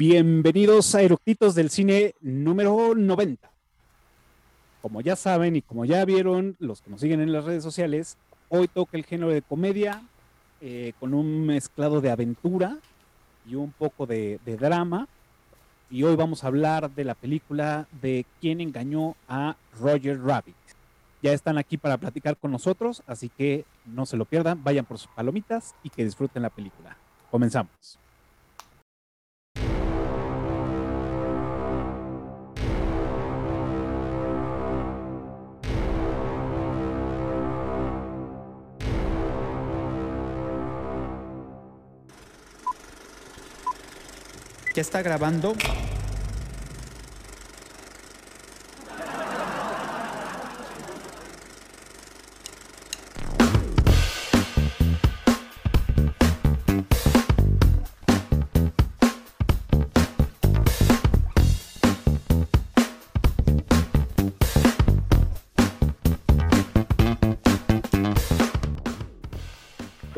Bienvenidos a Eructitos del Cine número 90. Como ya saben y como ya vieron los que nos siguen en las redes sociales, hoy toca el género de comedia eh, con un mezclado de aventura y un poco de, de drama. Y hoy vamos a hablar de la película de quién engañó a Roger Rabbit. Ya están aquí para platicar con nosotros, así que no se lo pierdan, vayan por sus palomitas y que disfruten la película. Comenzamos. ¿Ya está grabando?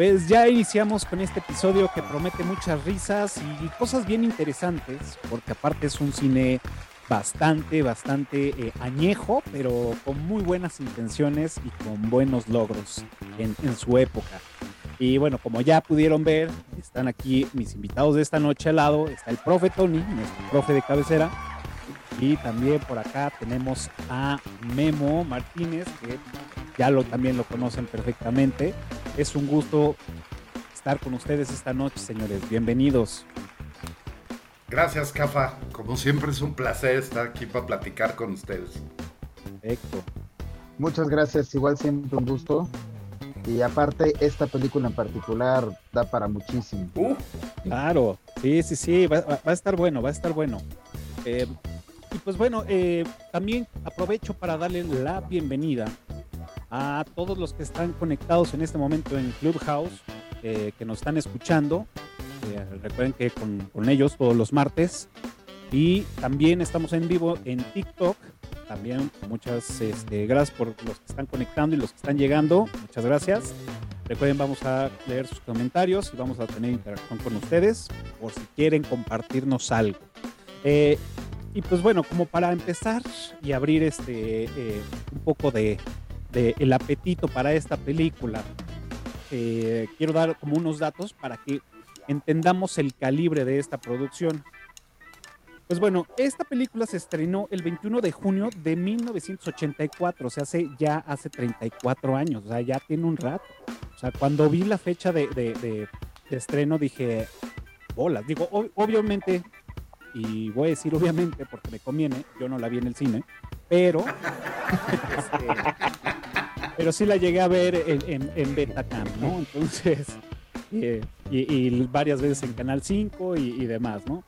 Pues ya iniciamos con este episodio que promete muchas risas y cosas bien interesantes, porque aparte es un cine bastante, bastante eh, añejo, pero con muy buenas intenciones y con buenos logros en, en su época. Y bueno, como ya pudieron ver, están aquí mis invitados de esta noche al lado. Está el profe Tony, nuestro profe de cabecera. Y también por acá tenemos a Memo Martínez, que ya lo, también lo conocen perfectamente. Es un gusto estar con ustedes esta noche, señores. Bienvenidos. Gracias, Cafa. Como siempre es un placer estar aquí para platicar con ustedes. Perfecto. Muchas gracias, igual siempre un gusto. Y aparte, esta película en particular da para muchísimo. Uh, Claro, sí, sí, sí, va, va- va a estar bueno, va a estar bueno. Eh, y pues bueno, eh, también aprovecho para darle la bienvenida a todos los que están conectados en este momento en Clubhouse, eh, que nos están escuchando. Eh, recuerden que con, con ellos todos los martes. Y también estamos en vivo en TikTok. También muchas este, gracias por los que están conectando y los que están llegando. Muchas gracias. Recuerden, vamos a leer sus comentarios y vamos a tener interacción con ustedes por si quieren compartirnos algo. Eh, y pues bueno, como para empezar y abrir este un poco de, de el apetito para esta película, eh, quiero dar como unos datos para que entendamos el calibre de esta producción. Pues bueno, esta película se estrenó el 21 de junio de 1984, o sea, hace ya hace 34 años, o sea, ya tiene un rato. O sea, cuando vi la fecha de, de- de- de estreno dije, bolas, digo, ob- obviamente, y voy a decir obviamente porque me conviene, yo no la vi en el cine, pero, este, pero sí la llegué a ver en, en, en Betacam, ¿no? Entonces, eh, y, y varias veces en Canal 5 y, y demás, ¿no?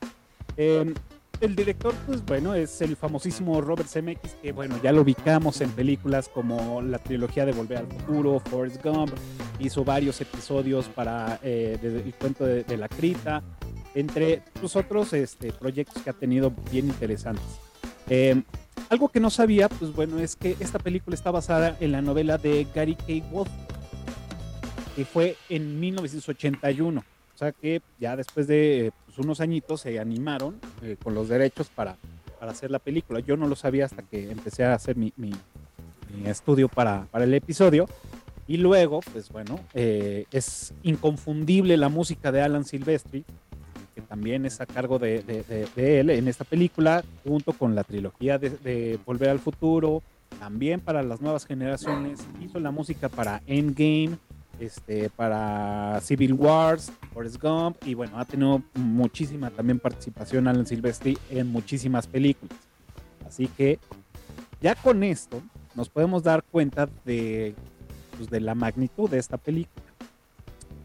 Eh, el director, pues bueno, es el famosísimo Robert Zemeckis, que bueno, ya lo ubicamos en películas como la trilogía de Volver al Futuro, Forrest Gump, hizo varios episodios para eh, de- el cuento de, de la crita, entre los otros este, proyectos que ha tenido bien interesantes. Eh, algo que no sabía, pues bueno, es que esta película está basada en la novela de Gary K. Wolf, que fue en 1981. O sea que ya después de eh, pues, unos añitos se animaron eh, con los derechos para, para hacer la película. Yo no lo sabía hasta que empecé a hacer mi, mi- estudio para, para el episodio. Y luego, pues bueno, eh, es inconfundible la música de Alan Silvestri, que también es a cargo de, él en esta película, junto con la trilogía de, de Volver al Futuro, también para las nuevas generaciones. Hizo la música para Endgame, este, para Civil Wars, Forrest Gump, y bueno, ha tenido muchísima también participación Alan Silvestri en muchísimas películas. Así que ya con esto nos podemos dar cuenta de, pues, de la magnitud de esta película.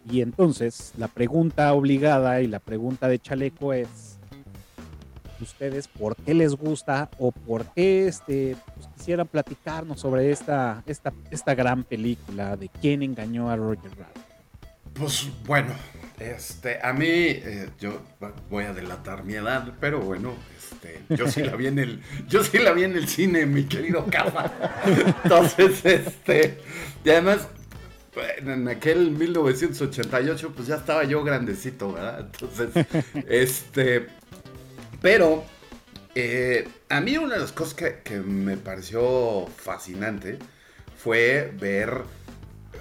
Y entonces la pregunta obligada y la pregunta de chaleco es, ustedes por qué les gusta o por qué este, pues, quisieran platicarnos sobre esta, esta, esta gran película de quién engañó a Roger Rabbit. pues bueno, este, a mí, eh, yo voy a delatar mi edad, pero bueno, este, yo sí la vi en el, yo sí la vi en el cine, mi querido Cafa. Entonces, este, y además, en aquel 1988, pues ya estaba yo grandecito, ¿verdad? Entonces, este, Pero eh, a mí una de las cosas que, me pareció fascinante fue ver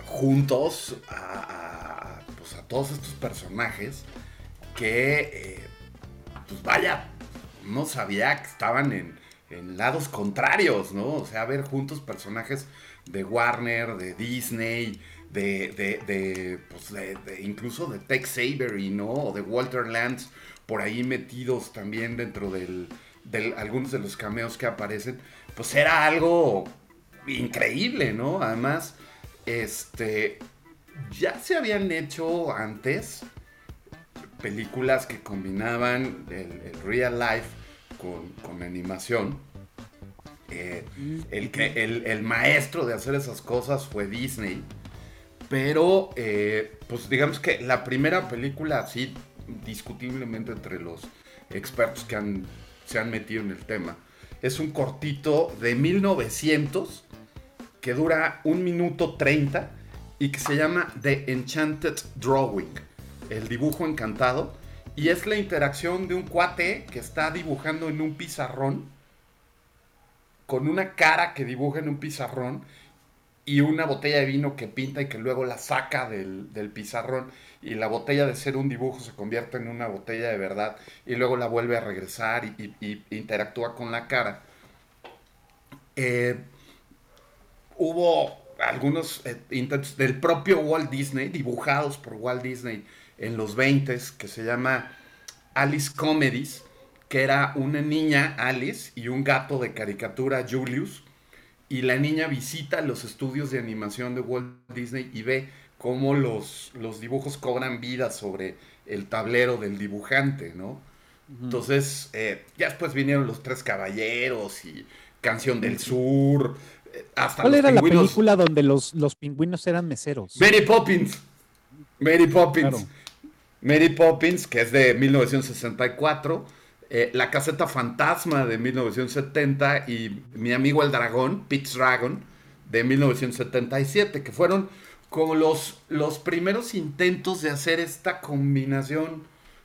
juntos a, pues, todos estos personajes que, eh, pues vaya, no sabía que estaban en, lados contrarios, ¿no? O sea, ver juntos personajes de Warner, de Disney, de, de, de, pues de, incluso de Tex Avery, ¿no? O de Walter Lance, por ahí metidos también dentro del, de algunos de los cameos que aparecen, pues era algo increíble, ¿no? Además, este, ya se habían hecho antes películas que combinaban el, real life con, animación. Eh, el, el, maestro de hacer esas cosas fue Disney. Pero, eh, pues digamos que la primera película, así, discutiblemente entre los expertos que se han metido en el tema. Es un cortito de 1900 que dura un minuto 30 y que se llama The Enchanted Drawing, el dibujo encantado. Y es la interacción de un cuate que está dibujando en un pizarrón, con una cara que dibuja en un pizarrón y una botella de vino que pinta y que luego la saca del, del pizarrón y la botella de ser un dibujo se convierte en una botella de verdad y luego la vuelve a regresar y, interactúa con la cara. Eh, hubo algunos eh, intentos del propio Walt Disney, dibujados por Walt Disney en los 20 que se llama Alice Comedies, que era una niña, Alice, y un gato de caricatura, Julius, y la niña visita los estudios de animación de Walt Disney y ve cómo los, los dibujos cobran vida sobre el tablero del dibujante, ¿no? Entonces, eh, ya después vinieron los Tres Caballeros y Canción del Sur. Eh, hasta ¿Cuál era la película donde los, los pingüinos eran meseros? Mary Poppins. Mary Poppins. Mary Poppins, que es de 1964. Eh, la caseta fantasma de 1970 y Mi amigo el dragón, Pete's Dragon, de 1977, que fueron como los, los primeros intentos de hacer esta combinación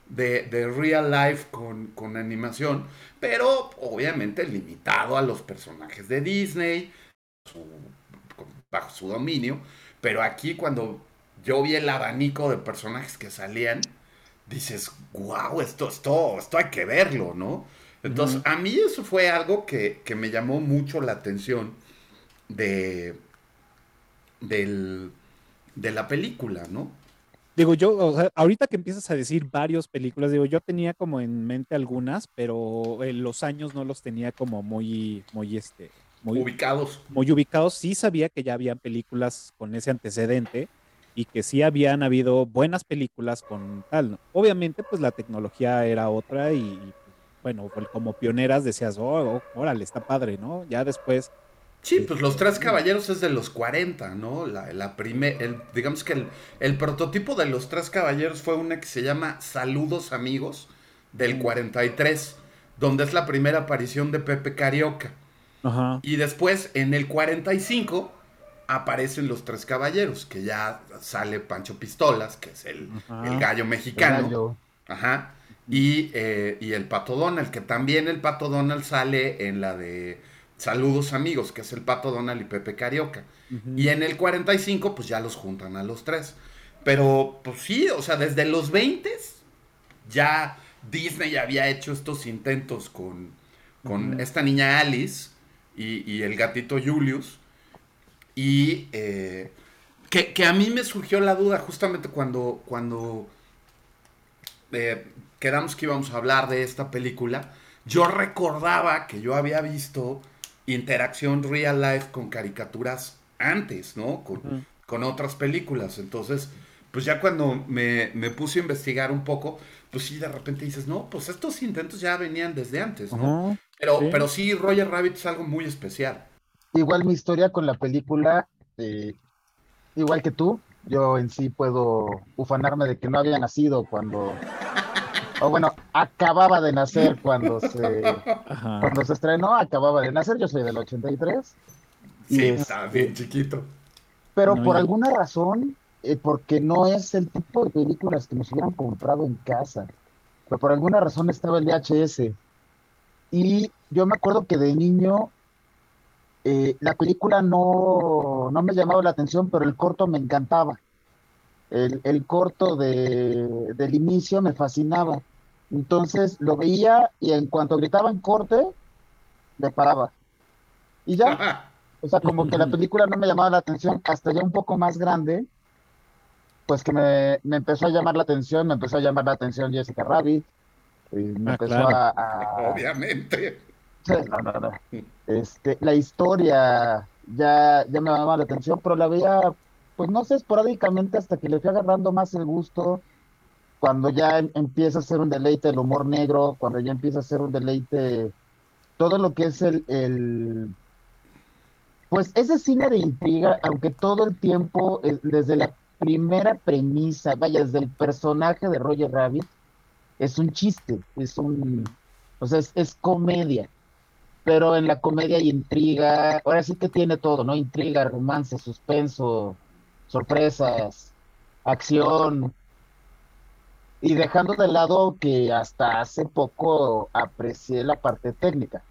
de, real life con, animación, pero obviamente limitado a los personajes de Disney, bajo su dominio. Pero aquí cuando yo vi el abanico de personajes que salían, dices, wow, esto, esto, esto hay que verlo, ¿no? Entonces, a mí eso fue algo que, que me llamó mucho la atención de, del, de la película, ¿no? Digo, yo, o sea, ahorita que empiezas a decir varias películas, digo, yo tenía como en mente algunas, pero en los años no los tenía como muy, muy, este, muy ubicados. Muy ubicados. Sí sabía que ya habían películas con ese antecedente y que sí habían habido buenas películas con tal. Obviamente, pues la tecnología era otra y, bueno, como pioneras decías, oh, oh, órale, está padre, ¿no? Ya después Sí, pues los tres caballeros es de los 40, ¿no? La, la el, digamos que el, prototipo de los tres caballeros fue una que se llama Saludos Amigos del 43, donde es la primera aparición de Pepe Carioca. Ajá. Y después, en el 45, aparecen los tres caballeros, que ya sale Pancho Pistolas, que es el, gallo mexicano. Ajá. Y, eh, y el Pato Donald, que también el Pato Donald sale en la de Saludos amigos, que es el Pato Donald y Pepe Carioca. Y en el 45, pues ya los juntan a los tres. Pero, pues sí, o sea, desde los 20 ya Disney había hecho estos intentos con, con esta niña Alice y, el gatito Julius. Y eh, que, a mí me surgió la duda justamente cuando, cuando eh, quedamos que íbamos a hablar de esta película. Yo recordaba que yo había visto interacción real life con caricaturas antes, ¿no? Con, con otras películas. Entonces, pues ya cuando me, puse a investigar un poco, pues sí, de repente dices, no, pues estos intentos ya venían desde antes, ¿no? pero, sí. pero sí, Roger Rabbit es algo muy especial. Igual mi historia con la película, eh, igual que tú, yo en sí puedo ufanarme de que no había nacido cuando o bueno, acababa de nacer cuando se, cuando se estrenó, acababa de nacer, yo soy del 83. Sí, está bien chiquito. Pero por alguna razón, eh, porque no es el tipo de películas que nos hubieran comprado en casa, pero por alguna razón estaba el VHS Y yo me acuerdo que de niño eh, la película no, no me llamaba la atención, pero el corto me encantaba. El, el corto de, del inicio me fascinaba. Entonces lo veía y en cuanto gritaban corte, le paraba. Y ya, o sea, como que la película no me llamaba la atención hasta ya un poco más grande, pues que me, me empezó a llamar la atención, me empezó a llamar la atención Jessica Rabbit, y me Ah, empezó claro. a, a- Obviamente. No, no, no. Este, la historia ya, ya me llamaba la atención, pero la veía, pues no sé, esporádicamente hasta que le fui agarrando más el gusto, cuando ya em- empieza a ser un deleite el humor negro, cuando ya empieza a ser un deleite todo lo que es el, el pues ese cine de intriga, aunque todo el tiempo, desde la primera premisa, vaya, desde el personaje de Roger Rabbit, es un chiste, es un, o sea, es, es comedia pero en la comedia hay intriga, ahora sí que tiene todo, ¿no? Intriga, romance, suspenso, sorpresas, acción, y dejando de lado que hasta hace poco aprecié la parte técnica.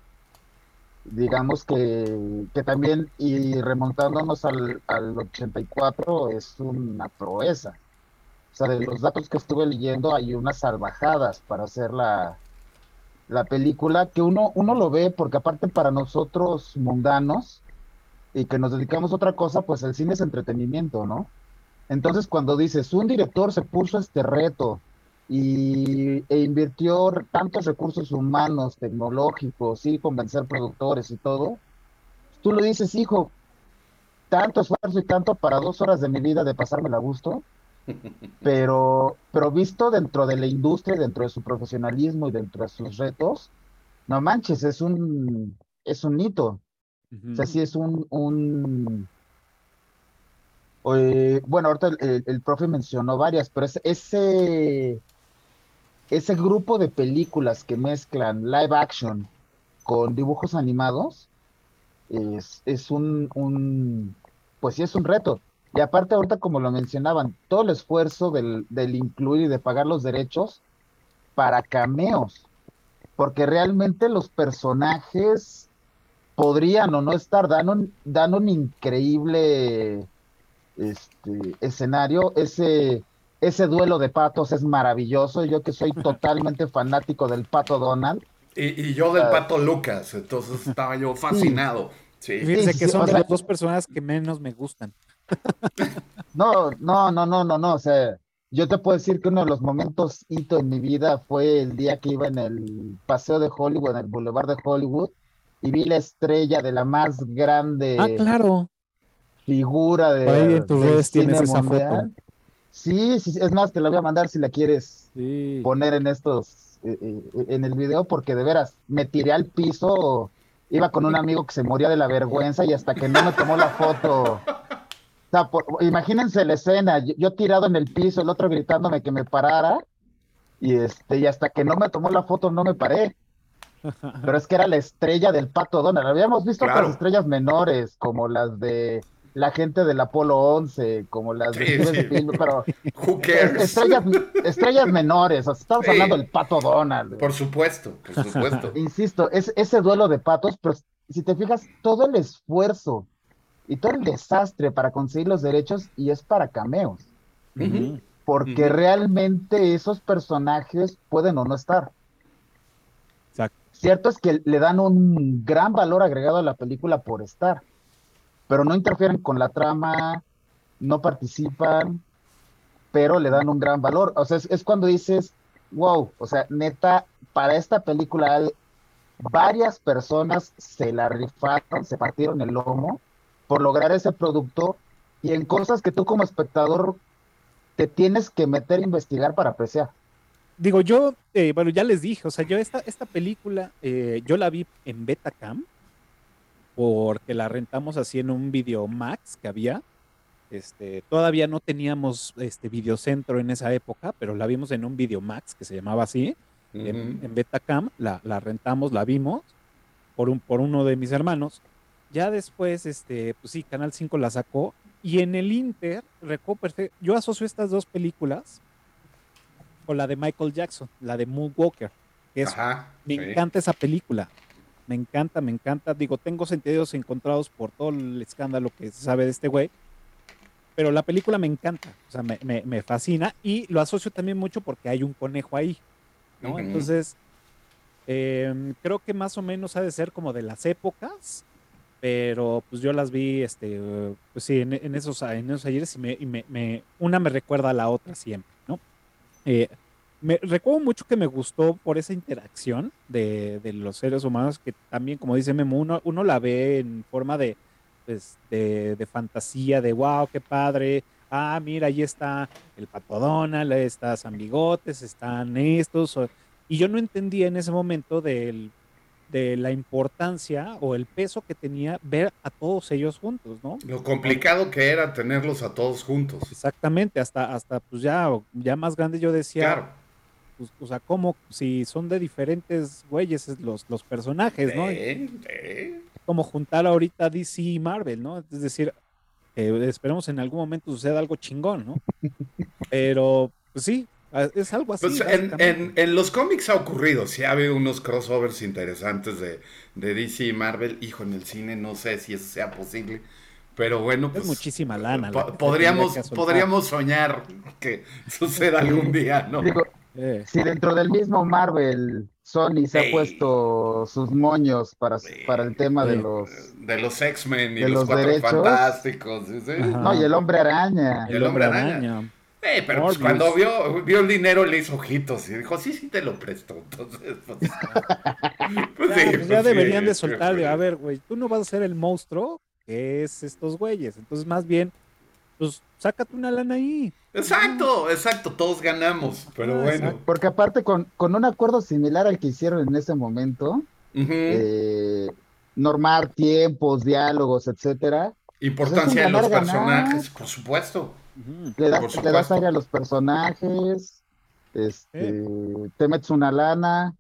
Digamos que, que también, y remontándonos al, al 84, es una proeza. O sea, de los datos que estuve leyendo, hay unas salvajadas para hacer la, la película que uno, uno lo ve porque aparte para nosotros mundanos y que nos dedicamos a otra cosa, pues el cine es entretenimiento, ¿no? Entonces cuando dices, un director se puso este reto y, e invirtió tantos recursos humanos, tecnológicos, y convencer productores y todo, tú lo dices, hijo, tanto esfuerzo y tanto para dos horas de mi vida de pasármela a gusto, pero, pero visto dentro de la industria, dentro de su profesionalismo y dentro de sus retos, no manches, es un, es un hito. O sea, sí es un, un eh, bueno, ahorita el, el- el profe mencionó varias, pero es- ese, ese grupo de películas que mezclan live action con dibujos animados es, es un, un, pues sí es un reto. Y aparte ahorita como lo mencionaban, todo el esfuerzo del, del incluir y de pagar los derechos para cameos, porque realmente los personajes podrían o no estar, dan un, dan un increíble este, escenario, ese, ese duelo de patos es maravilloso, yo que soy totalmente fanático del pato Donald, Y, y yo del pato Lucas, entonces estaba yo fascinado. Sí. Fíjense que sí, son o de sea- las dos personas que menos me gustan. No, no, no, no, no, no, o sea, yo te puedo decir que uno de los momentos hito en mi vida fue el día que iba en el paseo de Hollywood, en el Boulevard de Hollywood, y vi la estrella de la más grande Ah, claro. figura de, ahí en tus redes tienes cine esa mundial. foto. Sí, sí, sí, es más, te la voy a mandar si la quieres Sí. poner en estos, eh, eh, en el video, porque de veras, me tiré al piso, iba con un amigo que se moría de la vergüenza y hasta que no me tomó la foto. Sea, por- imagínense la escena, yo, yo tirado en el piso, el otro gritándome que me parara, y este, y hasta que no me tomó la foto no me paré. Pero es que era la estrella del Pato Donald. Habíamos visto Claro. otras estrellas menores, como las de la gente del Apolo 11, como las de Sí, Steven sí. Spielberg, pero Who cares? estrellas, estrellas menores, o sea, estamos Sí. hablando del Pato Donald. Por supuesto, por supuesto. Insisto, es ese duelo de patos, pero si te fijas, todo el esfuerzo y todo el desastre para conseguir los derechos y es para cameos, porque realmente esos personajes pueden o no estar. Exacto. Cierto es que le dan un gran valor agregado a la película por estar, pero no interfieren con la trama, no participan, pero le dan un gran valor. O sea, es, es cuando dices, wow, o sea, neta, para esta película varias personas se la rifaron, se partieron el lomo por lograr ese producto y en cosas que tú como espectador te tienes que meter a investigar para apreciar. Digo, yo, eh, bueno, ya les dije, o sea, yo esta, esta película, eh, yo la vi en Betacam, porque la rentamos así en un video Max que había. Este, todavía no teníamos este videocentro en esa época, pero la vimos en un video Max que se llamaba así, en, en Betacam, la, la rentamos, la vimos por, un, por uno de mis hermanos. Ya después, este, pues sí, Canal 5 la sacó. Y en el Inter, recuerdo perfecto, yo asocio estas dos películas con la de Michael Jackson, la de Moonwalker. que es, me encanta esa película. Me encanta, me encanta. Digo, tengo sentidos encontrados por todo el escándalo que se sabe de este güey. Pero la película me encanta, o sea, me, fascina y lo asocio también mucho porque hay un conejo ahí, ¿no? Entonces, em, creo que más o menos ha de ser como de las épocas, pero pues yo las vi, este, pues sí, en, esos, en esos ayeres y, me, una me recuerda a la otra siempre, ¿no? Eh, me recuerdo mucho que me gustó por esa interacción de, los seres humanos, que también, como dice Memo, uno, la ve en forma de, pues, de, fantasía, de wow, qué padre. Ah, mira, ahí está el Pato Donald, está San Bigotes, están estos. Y yo no entendía en ese momento del, de la importancia o el peso que tenía ver a todos ellos juntos, ¿no? Lo complicado que era tenerlos a todos juntos. Exactamente, hasta, hasta pues ya, ya más grande yo decía, claro pues, o sea, como si son de diferentes güeyes los, los personajes, ¿no? Como juntar ahorita DC y Marvel, ¿no? Es decir, esperemos en algún momento suceda algo chingón, ¿no? Pero, pues sí, es algo así. Pues en, en, los cómics ha ocurrido, sí ha habido unos crossovers interesantes de, de, DC y Marvel. Hijo, en el cine no sé si eso sea posible. Pero bueno, pues. Es muchísima lana. podríamos, podríamos soñar que suceda algún día, ¿no? Eh. Si dentro del mismo Marvel Sony se ha puesto sus moños para, para el tema de los de los X-Men y los, Cuatro Fantásticos. No, y el Hombre Araña. el, Hombre Araña. Eh, pero pues cuando vio, vio el dinero le hizo ojitos y dijo, sí, sí te lo presto. Entonces, pues, pues, pues ya pues deberían de soltarle. A ver, güey, tú no vas a ser el monstruo que es estos güeyes. Entonces, más bien, pues sácate una lana ahí. Exacto, exacto, todos ganamos, pero ah, bueno. Porque aparte con, con, un acuerdo similar al que hicieron en ese momento, eh, normar tiempos, diálogos, etcétera. Pues Importancia de los personajes, por supuesto. Le das, le das aire a los personajes, este, te metes una lana,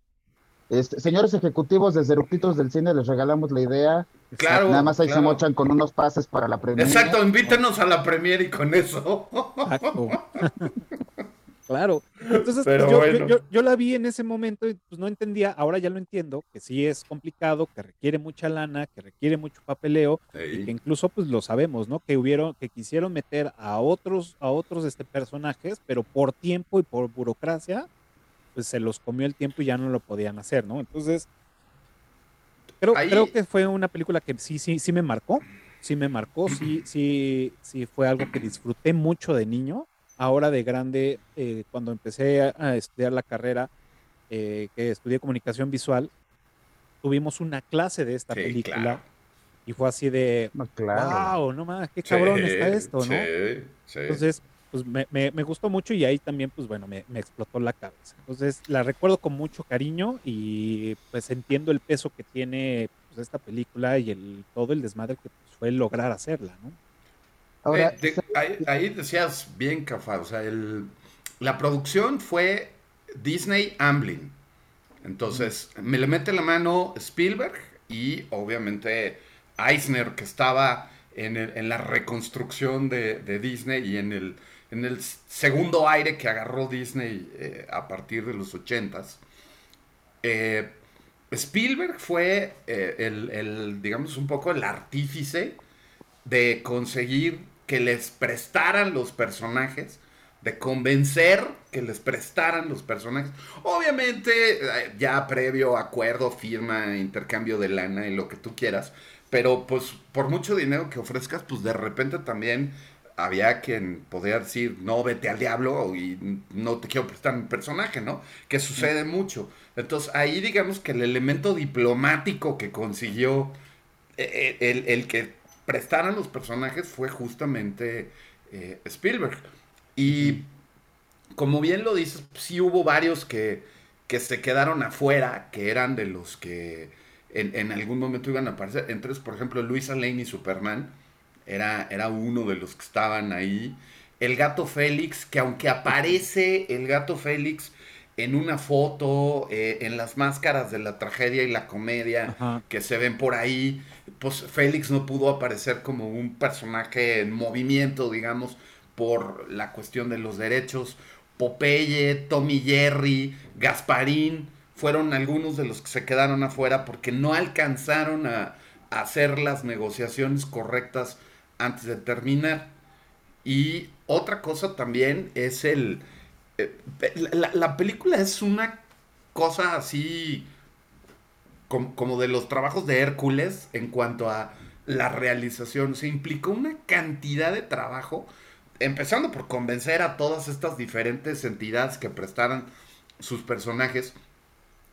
este, señores ejecutivos desde Rupitos del Cine, les regalamos la idea. Claro. Nada más ahí se mochan con unos pases para la premiere. Exacto, invítenos a la premiere y con eso. claro. Entonces, pues, yo, la vi en ese momento y pues no entendía, ahora ya lo entiendo, que sí es complicado, que requiere mucha lana, que requiere mucho papeleo, y que incluso pues lo sabemos, ¿no? Que hubieron, que quisieron meter a otros, a otros este, personajes, pero por tiempo y por burocracia, pues se los comió el tiempo y ya no lo podían hacer, ¿no? Entonces, creo, creo que fue una película que sí, sí, sí me marcó, sí me marcó, sí, sí, sí fue algo que disfruté mucho de niño. Ahora de grande, eh, cuando empecé a, estudiar la carrera, eh, que estudié comunicación visual, tuvimos una clase de esta película. Y fue así de, wow, no más, qué cabrón está esto, ¿no? Entonces, pues me, me, gustó mucho y ahí también, pues bueno, me, me, explotó la cabeza. Entonces la recuerdo con mucho cariño y pues entiendo el peso que tiene pues, esta película y el todo el desmadre que pues, fue lograr hacerla, ¿no? Ahora, ahí, decías bien, Cafa, o sea, el, la producción fue Disney Amblin. Entonces, me le mete la mano Spielberg y obviamente Eisner, que estaba en, el, en la reconstrucción de, de Disney y en el en el segundo aire que agarró Disney eh, a partir de los ochentas. Eh, Spielberg fue eh, el, digamos, un poco el artífice de conseguir que les prestaran los personajes, de convencer que les prestaran los personajes. Obviamente, ya previo acuerdo, firma, intercambio de lana y lo que tú quieras, pero pues por mucho dinero que ofrezcas, pues de repente también había quien podía decir, no, vete al diablo y no te quiero prestar mi personaje, ¿no? Que sucede mucho. Entonces ahí digamos que el elemento diplomático que consiguió eh, eh, el, que prestaran los personajes fue justamente eh, Spielberg. Y como bien lo dices, sí hubo varios que, que se quedaron afuera, que eran de los que en, en algún momento iban a aparecer. Entre por ejemplo, Luisa Lane y Superman era, era uno de los que estaban ahí. El gato Félix, que aunque aparece el gato Félix en una foto, eh, en las máscaras de la tragedia y la comedia que se ven por ahí, pues Félix no pudo aparecer como un personaje en movimiento, digamos, por la cuestión de los derechos. Popeye, Tommy Jerry, Gasparín, fueron algunos de los que se quedaron afuera porque no alcanzaron a, a hacer las negociaciones correctas antes de terminar. Y otra cosa también es el... eh, la, la película es una cosa así como, como de los trabajos de Hércules en cuanto a la realización. Se implicó una cantidad de trabajo, empezando por convencer a todas estas diferentes entidades que prestaran sus personajes.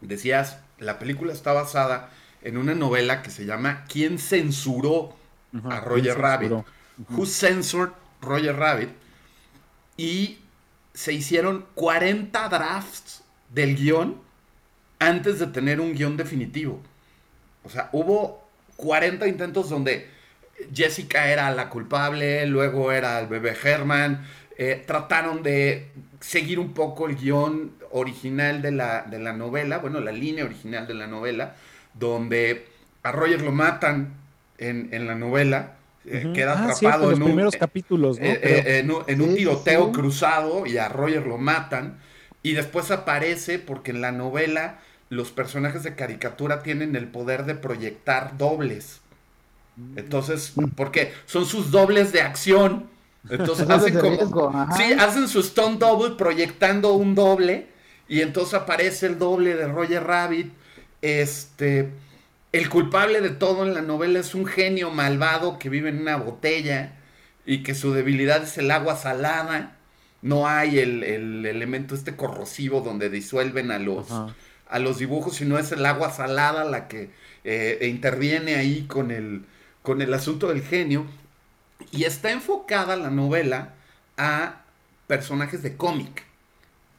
Decías, la película está basada en una novela que se llama ¿Quién censuró a Roger ¿quién Rabbit? censuró? Who Censored Roger Rabbit? Y se hicieron 40 drafts del guion antes de tener un guion definitivo. O sea, hubo 40 intentos donde Jessica era la culpable, luego era el bebé Herman. eh, trataron de seguir un poco el guion original de la, de la novela, bueno, la línea original de la novela, donde a Roger lo matan en, en la novela, eh, queda Ah, atrapado en los un, primeros capítulos, ¿no? eh, eh, en, un- en tiroteo sí. cruzado y a Roger lo matan. Y después aparece porque en la novela los personajes de caricatura tienen el poder de proyectar dobles. Entonces, porque son sus dobles de acción. Entonces hacen como. riesgo. Sí, hacen su stunt double proyectando un doble. Y entonces aparece el doble de Roger Rabbit. Este. El culpable de todo en la novela es un genio malvado que vive en una botella y que su debilidad es el agua salada. No hay el, el elemento este corrosivo donde disuelven a los, Ajá. a los dibujos, sino es el agua salada la que eh, interviene ahí con el, con el asunto del genio. Y está enfocada la novela a personajes de cómic,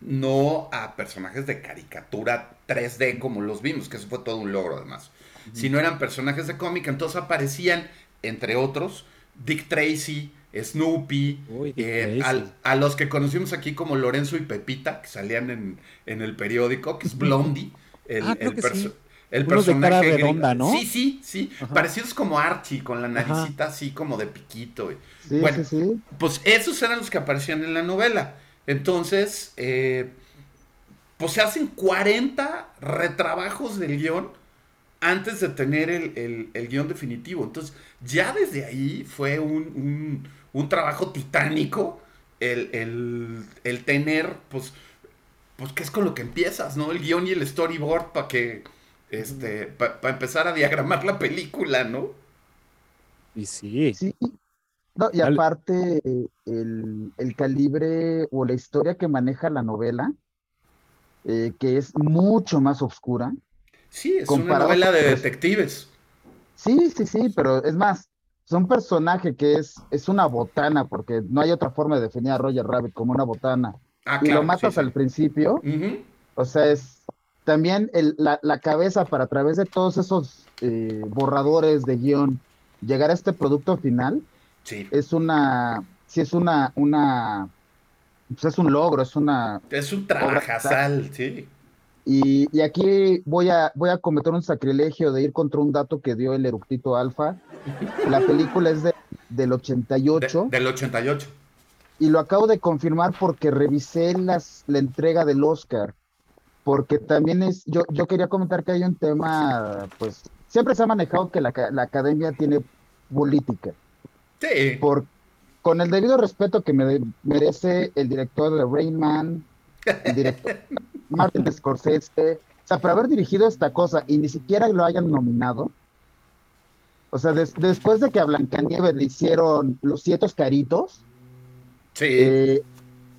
no a personajes de caricatura 3D como los vimos, que eso fue todo un logro además. Sino eran personajes de cómic, entonces aparecían, entre otros, Dick Tracy, Snoopy, Uy, eh, al- a los que conocimos aquí como Lorenzo y Pepita, que salían en, en el periódico, que es Blondie, el, Ah, el que perso- sí. el Unos de personaje redonda. ¿no? Sí, sí, sí. Ajá. Parecidos como Archie, con la Ajá. naricita así como de piquito. Sí, Bueno. sí. Pues esos eran los que aparecían en la novela. Entonces, eh, pues se hacen 40 retrabajos del guion antes de tener el, el- el guion definitivo. Entonces, ya desde ahí fue un, un- un trabajo titánico el, el- el tener, pues, pues, ¿qué es con lo que empiezas, no? El guion y el storyboard para que, este, para empezar a diagramar la película, ¿no? Y sí. Sí. No, y aparte, el, el calibre o la historia que maneja la novela, eh, que es mucho más oscura. Sí, es una novela de detectives. Sí, sí, sí, pero es más, es un personaje que es, es una botana, porque no hay otra forma de definir a Roger Rabbit como una botana. Ah, Y claro, lo matas sí, sí. al principio, o sea, es también el- la, la cabeza para a través de todos esos eh, borradores de guion llegar a este producto final Sí. es una, sí es una, una, pues es un logro, es una, Es un trabajazal, sí. Y, y aquí voy a, voy a cometer un sacrilegio de ir contra un dato que dio el eructito alfa. La película es de, del De- 88 del 88. y lo acabo de confirmar porque revisé las, la entrega del Oscar. Porque también es, yo, yo quería comentar que hay un tema, pues, siempre se ha manejado que la, la academia tiene política. Sí. Por, con el debido respeto que me merece el director de Rain Man, el director Martin Scorsese, o sea, por haber dirigido esta cosa y ni siquiera lo hayan nominado. O sea, des- después de que a Blancanieves le hicieron los siete caritos, Sí. eh,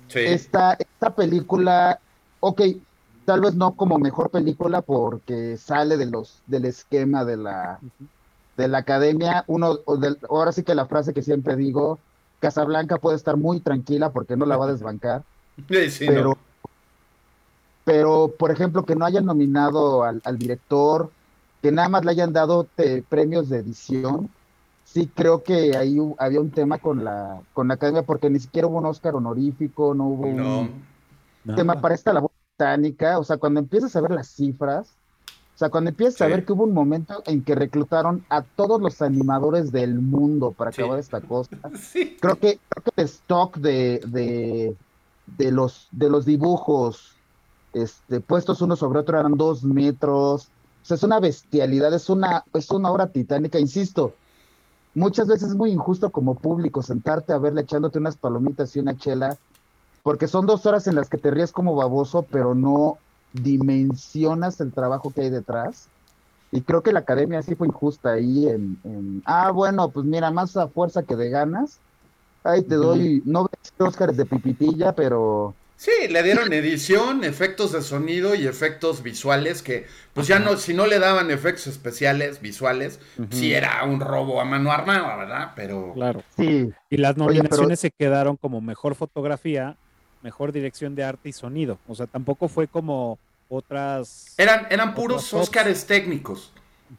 sí. esta, esta película, ok, tal vez no como mejor película porque sale de los, del esquema de la, de la academia. Uno, o del- ahora sí que la frase que siempre digo, Casablanca puede estar muy tranquila porque no la va a desbancar, Sí, sí, pero, no. Pero por ejemplo, que no hayan nominado al, al director, que nada más le hayan dado te- premios de edición. Sí, creo que ahí hu- había un tema con la, con la academia, porque ni siquiera hubo un Oscar honorífico, no hubo No. un, Nada. tema para esta labor británica, o sea, cuando empiezas a ver las cifras, o sea, cuando empiezas a ver que hubo un momento en que reclutaron a todos los animadores del mundo para Sí. acabar esta cosa, Sí. creo que, creo que el stock de, de, de los, de los dibujos este, puestos uno sobre otro eran dos metros. O sea, es una bestialidad, es una, es una obra titánica, insisto. Muchas veces es muy injusto como público sentarte a verle echándote unas palomitas y una chela, porque son dos horas en las que te ríes como baboso, pero no dimensionas el trabajo que hay detrás. Y creo que la academia sí fue injusta ahí en, en ah, bueno, pues mira, más a fuerza que de ganas. Ahí te doy, no Oscars de pipitilla, pero Sí, le dieron edición, efectos de sonido y efectos visuales que, pues ya no, si no le daban efectos especiales, visuales, sí era un robo a mano armada, ¿verdad? Pero... Claro. Sí. Y las nominaciones se quedaron como mejor fotografía, mejor dirección de arte y sonido. O sea, tampoco fue como otras... Eran, eran puros Óscares técnicos.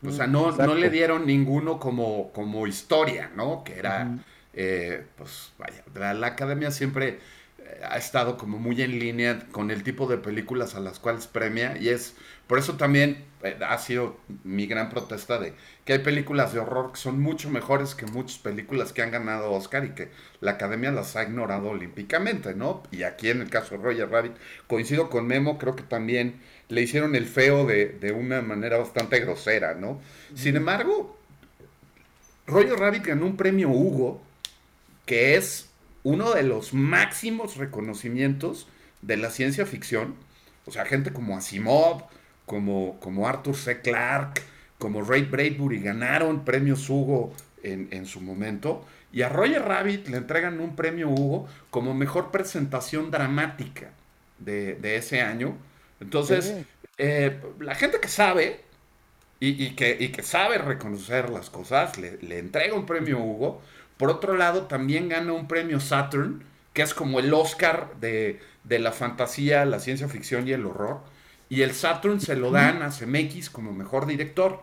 O sea, no, no le dieron ninguno como, como historia, ¿no? Que era, eh, pues, vaya, la academia siempre ha estado como muy en línea con el tipo de películas a las cuales premia y es por eso también eh, ha sido mi gran protesta de que hay películas de horror que son mucho mejores que muchas películas que han ganado Oscar y que la academia las ha ignorado olímpicamente, ¿no? Y aquí en el caso de Roger Rabbit, coincido con Memo, creo que también le hicieron el feo de, de una manera bastante grosera, ¿no? Sin embargo, Roger Rabbit ganó un premio Hugo, que es uno de los máximos reconocimientos de la ciencia ficción. O sea, gente como Asimov, como, como Arthur C. Clarke, como Ray Bradbury ganaron premios Hugo en, su momento. Y a Roger Rabbit le entregan un premio Hugo como mejor presentación dramática de, ese año. Entonces, eh, la gente que sabe y, que, que, sabe reconocer las cosas le, le entrega un premio Hugo por otro lado, también gana un premio Saturn, que es como el Oscar de, la fantasía, la ciencia ficción y el horror. Y el Saturn se lo dan a CMX como mejor director.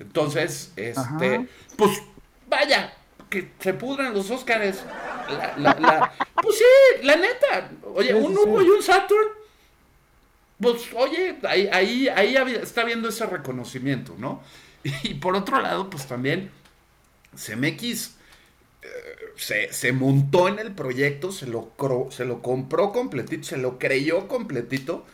Entonces, este, pues vaya, que se pudran los Oscars. pues sí, la neta. Oye, un Hugo y un Saturn. Pues oye, ahí, ahí, ahí está viendo ese reconocimiento, ¿no? Y por otro lado, pues también CMX se, montó en el proyecto, se lo, se lo compró completito, se lo creyó completito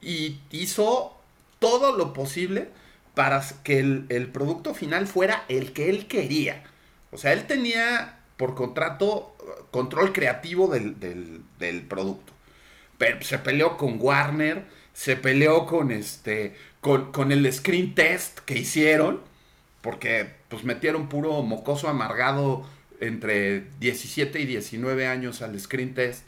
y hizo todo lo posible para que el, producto final fuera el que él quería. O sea, él tenía por contrato control creativo del, producto. Pero se peleó con Warner, se peleó con este, con, con, el screen test que hicieron, porque pues metieron puro mocoso amargado entre 17 y 19 años al screen test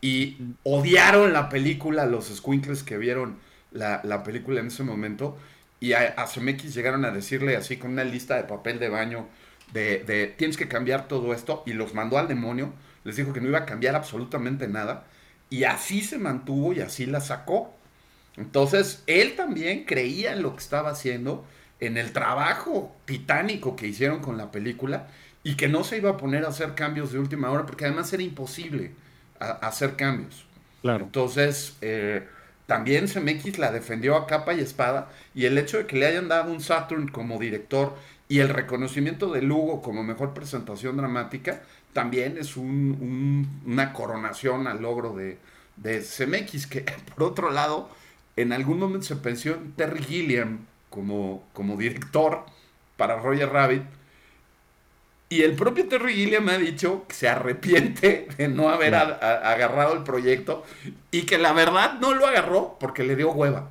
y odiaron la película, los squinkles que vieron la, película en ese momento. Y a, a llegaron a decirle así con una lista de papel de baño de, tienes que cambiar todo esto y los mandó al demonio. Les dijo que no iba a cambiar absolutamente nada. Y así se mantuvo y así la sacó. Entonces, él también creía en lo que estaba haciendo, en el trabajo titánico que hicieron con la película y que no se iba a poner a hacer cambios de última hora porque además era imposible hacer cambios. Claro. Entonces, eh, también CMX la defendió a capa y espada y el hecho de que le hayan dado un Saturn como director y el reconocimiento de Lugo como mejor presentación dramática también es una coronación al logro de, de CMX, que por otro lado, en algún momento se pensó en Terry Gilliam como, como director para Roger Rabbit y el propio Terry Gilliam me ha dicho que se arrepiente de no haber agarrado el proyecto y que la verdad no lo agarró porque le dio hueva.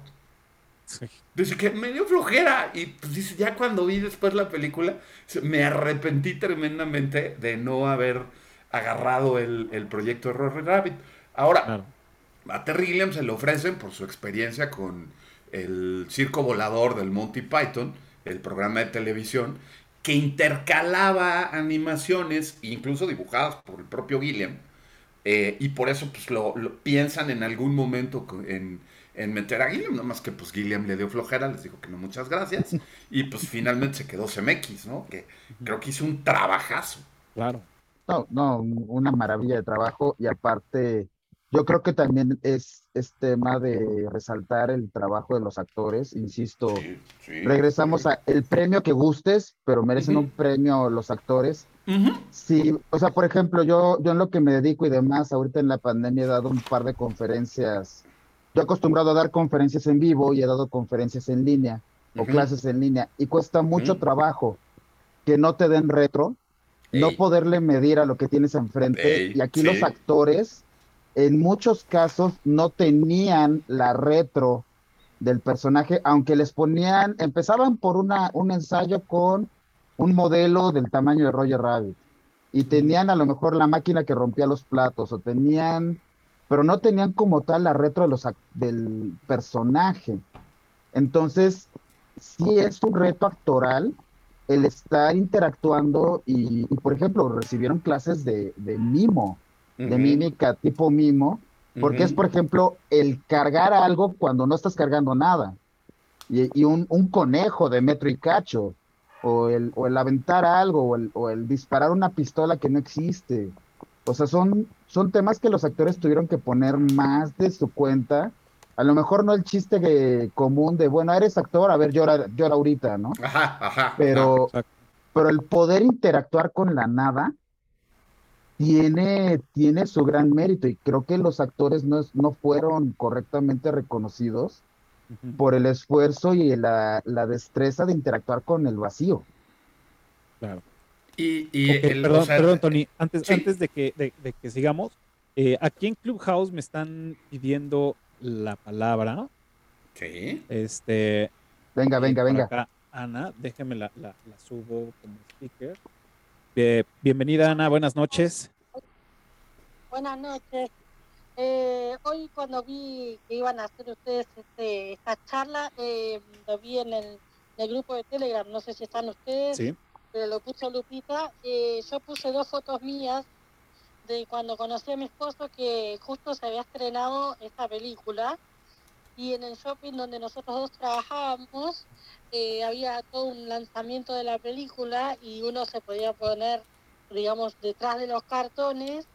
Dice que me dio flojera y pues dice, ya cuando vi después la película, me arrepentí tremendamente de no haber agarrado el, proyecto de Rory Rabbit. Ahora, a Terry Gilliam se le ofrecen por su experiencia con el circo volador del Monty Python, el programa de televisión, que intercalaba animaciones, incluso dibujadas por el propio Gilliam, eh, y por eso pues lo, piensan en algún momento en, meter a Gilliam, nomás que pues Gilliam le dio flojera, les dijo que no, muchas gracias, y pues finalmente se quedó CMX, ¿no? Que creo que hizo un trabajazo. Claro. No, no, una maravilla de trabajo, y aparte yo creo que también es, es tema de resaltar el trabajo de los actores, insisto. regresamos a el premio que gustes, pero merecen un premio los actores. Sí, o sea, por ejemplo, yo, yo en lo que me dedico y demás, ahorita en la pandemia he dado un par de conferencias yo he acostumbrado a dar conferencias en vivo y he dado conferencias en línea o Ujú. clases en línea y cuesta mucho trabajo que no te den retro, no poderle medir a lo que tienes enfrente Ey, y aquí sí. los actores en muchos casos no tenían la retro del personaje, aunque les ponían, empezaban por una, un ensayo con un modelo del tamaño de Roger Rabbit y tenían a lo mejor la máquina que rompía los platos o tenían, pero no tenían como tal la retro de los, del personaje. Entonces, sí es un reto actoral el estar interactuando y, y, por ejemplo, recibieron clases de, de mimo, de mímica tipo mimo, porque es, por ejemplo, el cargar algo cuando no estás cargando nada. Y, y un, un conejo de metro y cacho, o el, o el aventar algo, o el, o el disparar una pistola que no existe. O sea, son, son temas que los actores tuvieron que poner más de su cuenta. A lo mejor no el chiste que- común de, bueno, eres actor, a ver, llora, llora ahorita, ¿no? Ajá, ajá. Pero, pero el poder interactuar con la nada tiene, tiene su gran mérito y creo que los actores no, es- no fueron correctamente reconocidos por el esfuerzo y la, la destreza de interactuar con el vacío. Claro. Y, y el- perdón, o sea, perdón, Tony. Antes, sí. antes de, que, de, de que sigamos, eh, aquí en Clubhouse me están pidiendo la palabra. Sí. Este, Venga, venga, venga. acá, Ana, déjeme la, la, la subo como speaker. Eh, bienvenida, Ana, buenas noches. Buenas noches. Eh, hoy cuando vi que iban a hacer ustedes este, esta charla, eh, lo vi en el, en el grupo de Telegram, no sé si están ustedes, Sí. pero lo puso Lupita. Eh, yo puse dos fotos mías de cuando conocí a mi esposo que justo se había estrenado esta película y en el shopping donde nosotros dos trabajábamos eh, había todo un lanzamiento de la película y uno se podía poner, digamos, detrás de los cartones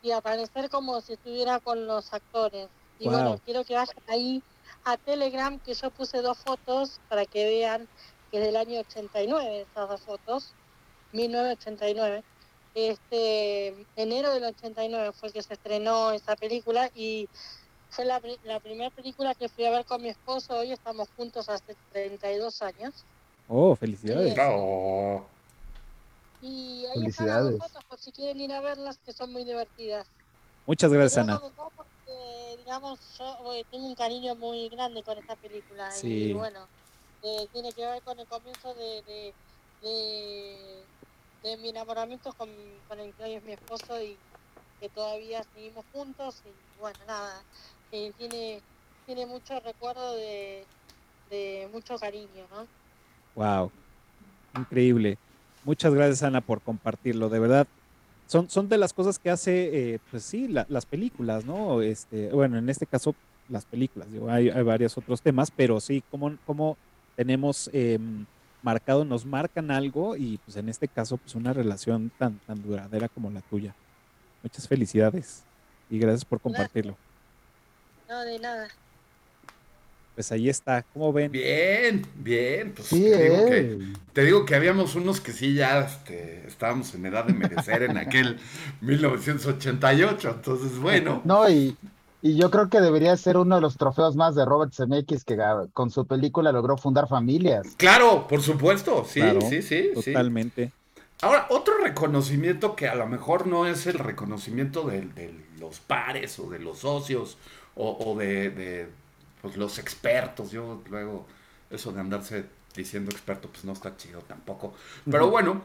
y aparecer como si estuviera con los actores. Y Wow. bueno, quiero que vayan ahí a Telegram, que yo puse dos fotos para que vean que es del año 89 esas dos fotos, 1989. Este, enero del 89 fue que se estrenó esa película y fue la, la primera película que fui a ver con mi esposo. Hoy estamos juntos hace 32 años. Oh, felicidades. Sí. Oh, Y ahí están las Felicidades. fotos por si quieren ir a verlas, que son muy divertidas. Muchas gracias, Ana. porque, digamos, yo eh, tengo un cariño muy grande con esta película. Sí. Y bueno, eh, tiene que ver con el comienzo de, de, de, de mi enamoramiento con, con el que hoy es mi esposo y que todavía seguimos juntos. Y bueno, nada, eh, tiene, tiene mucho recuerdo de, de mucho cariño, ¿no? Wow. Increíble. Muchas gracias, Ana, por compartirlo. De verdad, son, son de las cosas que hace, eh, pues sí, la- las películas, ¿no? Este, bueno, en este caso, las películas. Digo, hay, hay varios otros temas, pero sí, como, como tenemos em, marcado, nos marcan algo y pues en este caso, pues una relación tan, tan duradera como la tuya. Muchas felicidades y gracias por compartirlo. No, de nada. Pues ahí está, ¿cómo ven? bien, bien. Pues Sí, te, digo que, te digo que habíamos unos que sí ya este, estábamos en edad de merecer en aquel 1988. Entonces, bueno. No, y, y yo creo que debería ser uno de los trofeos más de Robert Zemeckis que con su película logró fundar familias. Claro, por supuesto. Sí, Claro, sí, sí, sí. Totalmente. Ahora, otro reconocimiento que a lo mejor no es el reconocimiento de, de los pares o de los socios o, o de, de, pues, los expertos. Yo luego, eso de andarse diciendo experto, pues no está chido tampoco. Pero bueno,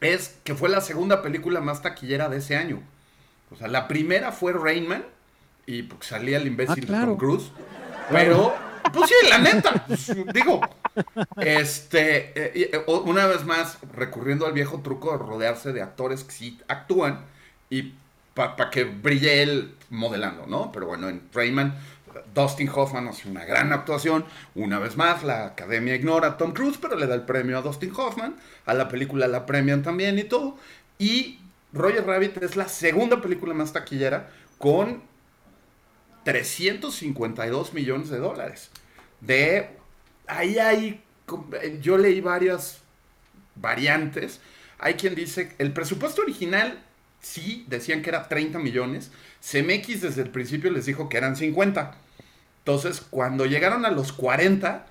es que fue la segunda película más taquillera de ese año. O sea, la primera fue Rainman y pues, salía el imbécil Ah, claro. Tom Cruise. Pero, pues sí, la neta, pues, digo, este, eh, una vez más, recurriendo al viejo truco de rodearse de actores que sí actúan y para que brille él modelando, ¿no? Pero bueno, en Rayman, Dustin Hoffman hace una gran actuación. Una vez más, la academia ignora a Tom Cruise, pero le da el premio a Dustin Hoffman. A la película la premian también y todo. Y Roger Rabbit es la segunda película más taquillera con 352 millones de dólares. De ahí hay, yo leí varias variantes. Hay quien dice, el presupuesto original sí decían que era 30 millones. CMX desde el principio les dijo que eran 50. Entonces, cuando llegaron a los 40,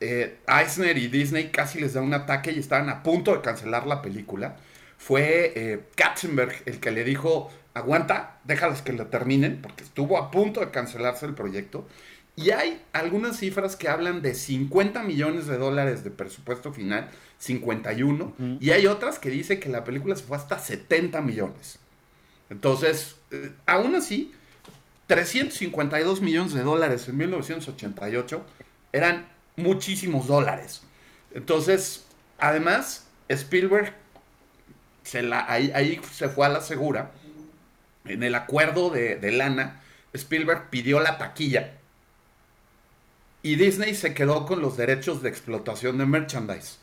eh, Eisner y Disney casi les da un ataque y estaban a punto de cancelar la película. Fue eh, Katzenberg el que le dijo, aguanta, déjalos que lo terminen, porque estuvo a punto de cancelarse el proyecto. Y hay algunas cifras que hablan de 50 millones de dólares de presupuesto final, 51, y hay otras que dicen que la película se fue hasta 70 millones. Entonces, eh, aún así, 352 millones de dólares en 1988 eran muchísimos dólares. Entonces, además, Spielberg se la, ahí, se fue a la segura. En el acuerdo de, de lana, Spielberg pidió la taquilla y Disney se quedó con los derechos de explotación de merchandise.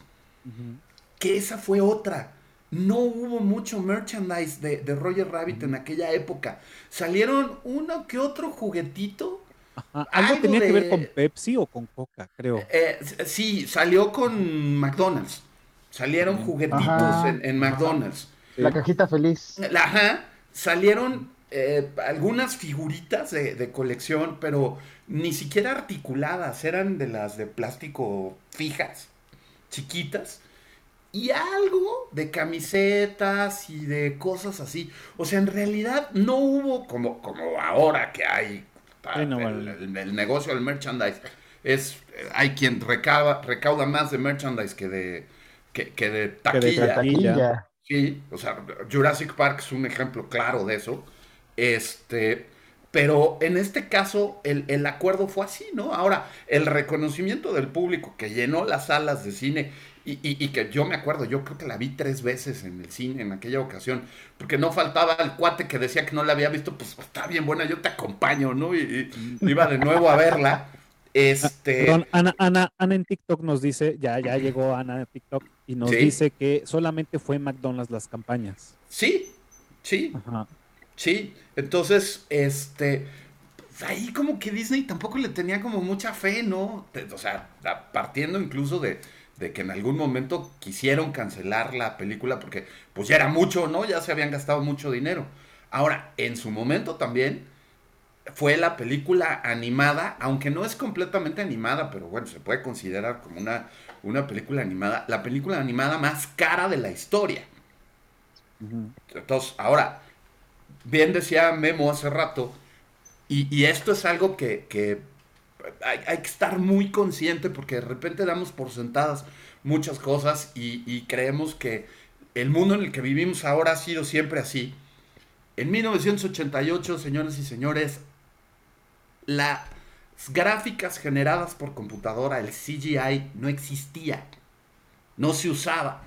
Que esa fue otra. No hubo mucho merchandise de, Roger Rabbit en aquella época. Salieron uno que otro juguetito. Algo, tenía que ver con Pepsi o con Coca, creo. Eh, sí, salió con McDonald's. Salieron juguetitos en, McDonald's. La cajita feliz. Ajá. Salieron eh, algunas figuritas de, colección, pero ni siquiera articuladas, eran de las de plástico fijas, chiquitas, y algo de camisetas y de cosas así. O sea, en realidad no hubo como, como ahora que hay el, negocio del merchandise. Es, hay quien recauda, recauda más de merchandise que de, que, de taquilla. Sí, o sea, Jurassic Park es un ejemplo claro de eso. Este, pero en este caso el, acuerdo fue así, ¿no? Ahora, el reconocimiento del público que llenó las salas de cine y, que yo me acuerdo, yo creo que la vi tres veces en el cine en aquella ocasión, porque no faltaba el cuate que decía que no la había visto, pues está bien buena, yo te acompaño, ¿no? Y, iba de nuevo a verla. Este... Perdón, Ana, Ana, Ana en TikTok nos dice, ya, ya llegó Ana en TikTok y nos dice que solamente fue McDonald's las campañas. Sí, sí. Ajá. Sí, entonces, este, ahí como que Disney tampoco le tenía como mucha fe, ¿no? O sea, partiendo incluso de, que en algún momento quisieron cancelar la película porque pues ya era mucho, ¿no? Ya se habían gastado mucho dinero. Ahora, en su momento también fue la película animada, aunque no es completamente animada, pero bueno, se puede considerar como una, una película animada, la película animada más cara de la historia. Entonces, ahora, bien decía Memo hace rato, y, esto es algo que, hay, que estar muy consciente porque de repente damos por sentadas muchas cosas y, creemos que el mundo en el que vivimos ahora ha sido siempre así. En 1988, señores y señores, las gráficas generadas por computadora, el CGI, no existía. No se usaba.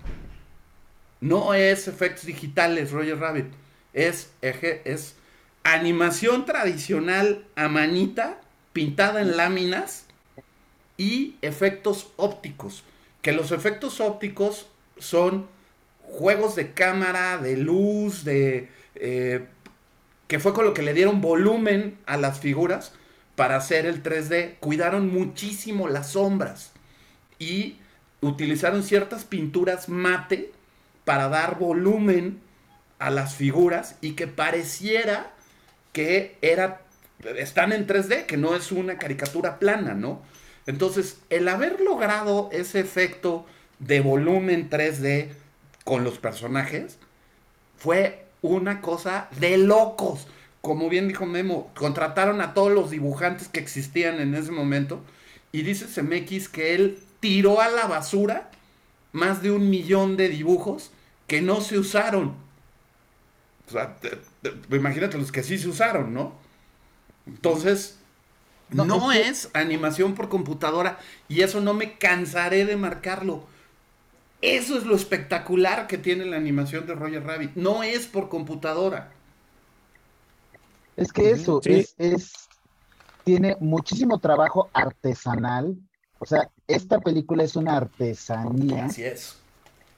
No es efectos digitales, Roger Rabbit es, es animación tradicional a manita, pintada en láminas y efectos ópticos. Que los efectos ópticos son juegos de cámara, de luz, de... Eh, que fue con lo que le dieron volumen a las figuras para hacer el 3D. Cuidaron muchísimo las sombras y utilizaron ciertas pinturas mate para dar volumen a las figuras y que pareciera que era, están en 3D, que no es una caricatura plana, ¿no? Entonces, el haber logrado ese efecto de volumen 3D con los personajes fue una cosa de locos. Como bien dijo Memo, contrataron a todos los dibujantes que existían en ese momento y dice CMX que él tiró a la basura más de un millón de dibujos que no se usaron o sea, imagínate los que sí se usaron, ¿no? Entonces, no, es, animación por computadora y eso no me cansaré de marcarlo. Eso es lo espectacular que tiene la animación de Roger Rabbit. No es por computadora. Es que eso es, es, tiene muchísimo trabajo artesanal. O sea, esta película es una artesanía. Así es.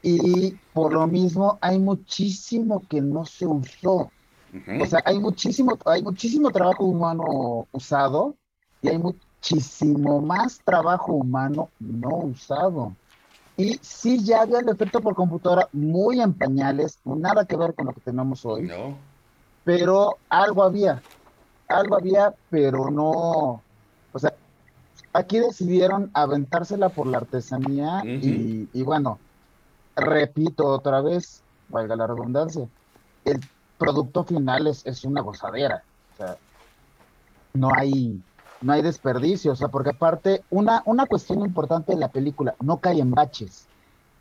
Y por lo mismo hay muchísimo que no se usó. O sea, hay muchísimo, hay muchísimo trabajo humano usado y hay muchísimo más trabajo humano no usado. Y sí, ya había el efecto por computadora muy en pañales, nada que ver con lo que tenemos hoy. Pero algo había, algo había, pero no, O sea, aquí decidieron aventársela por la artesanía y, y bueno, repito otra vez, valga la redundancia, el producto final es, es una gozadera. O sea, no hay, no hay desperdicio, o sea, porque aparte, una, una cuestión importante de la película, no cae en baches.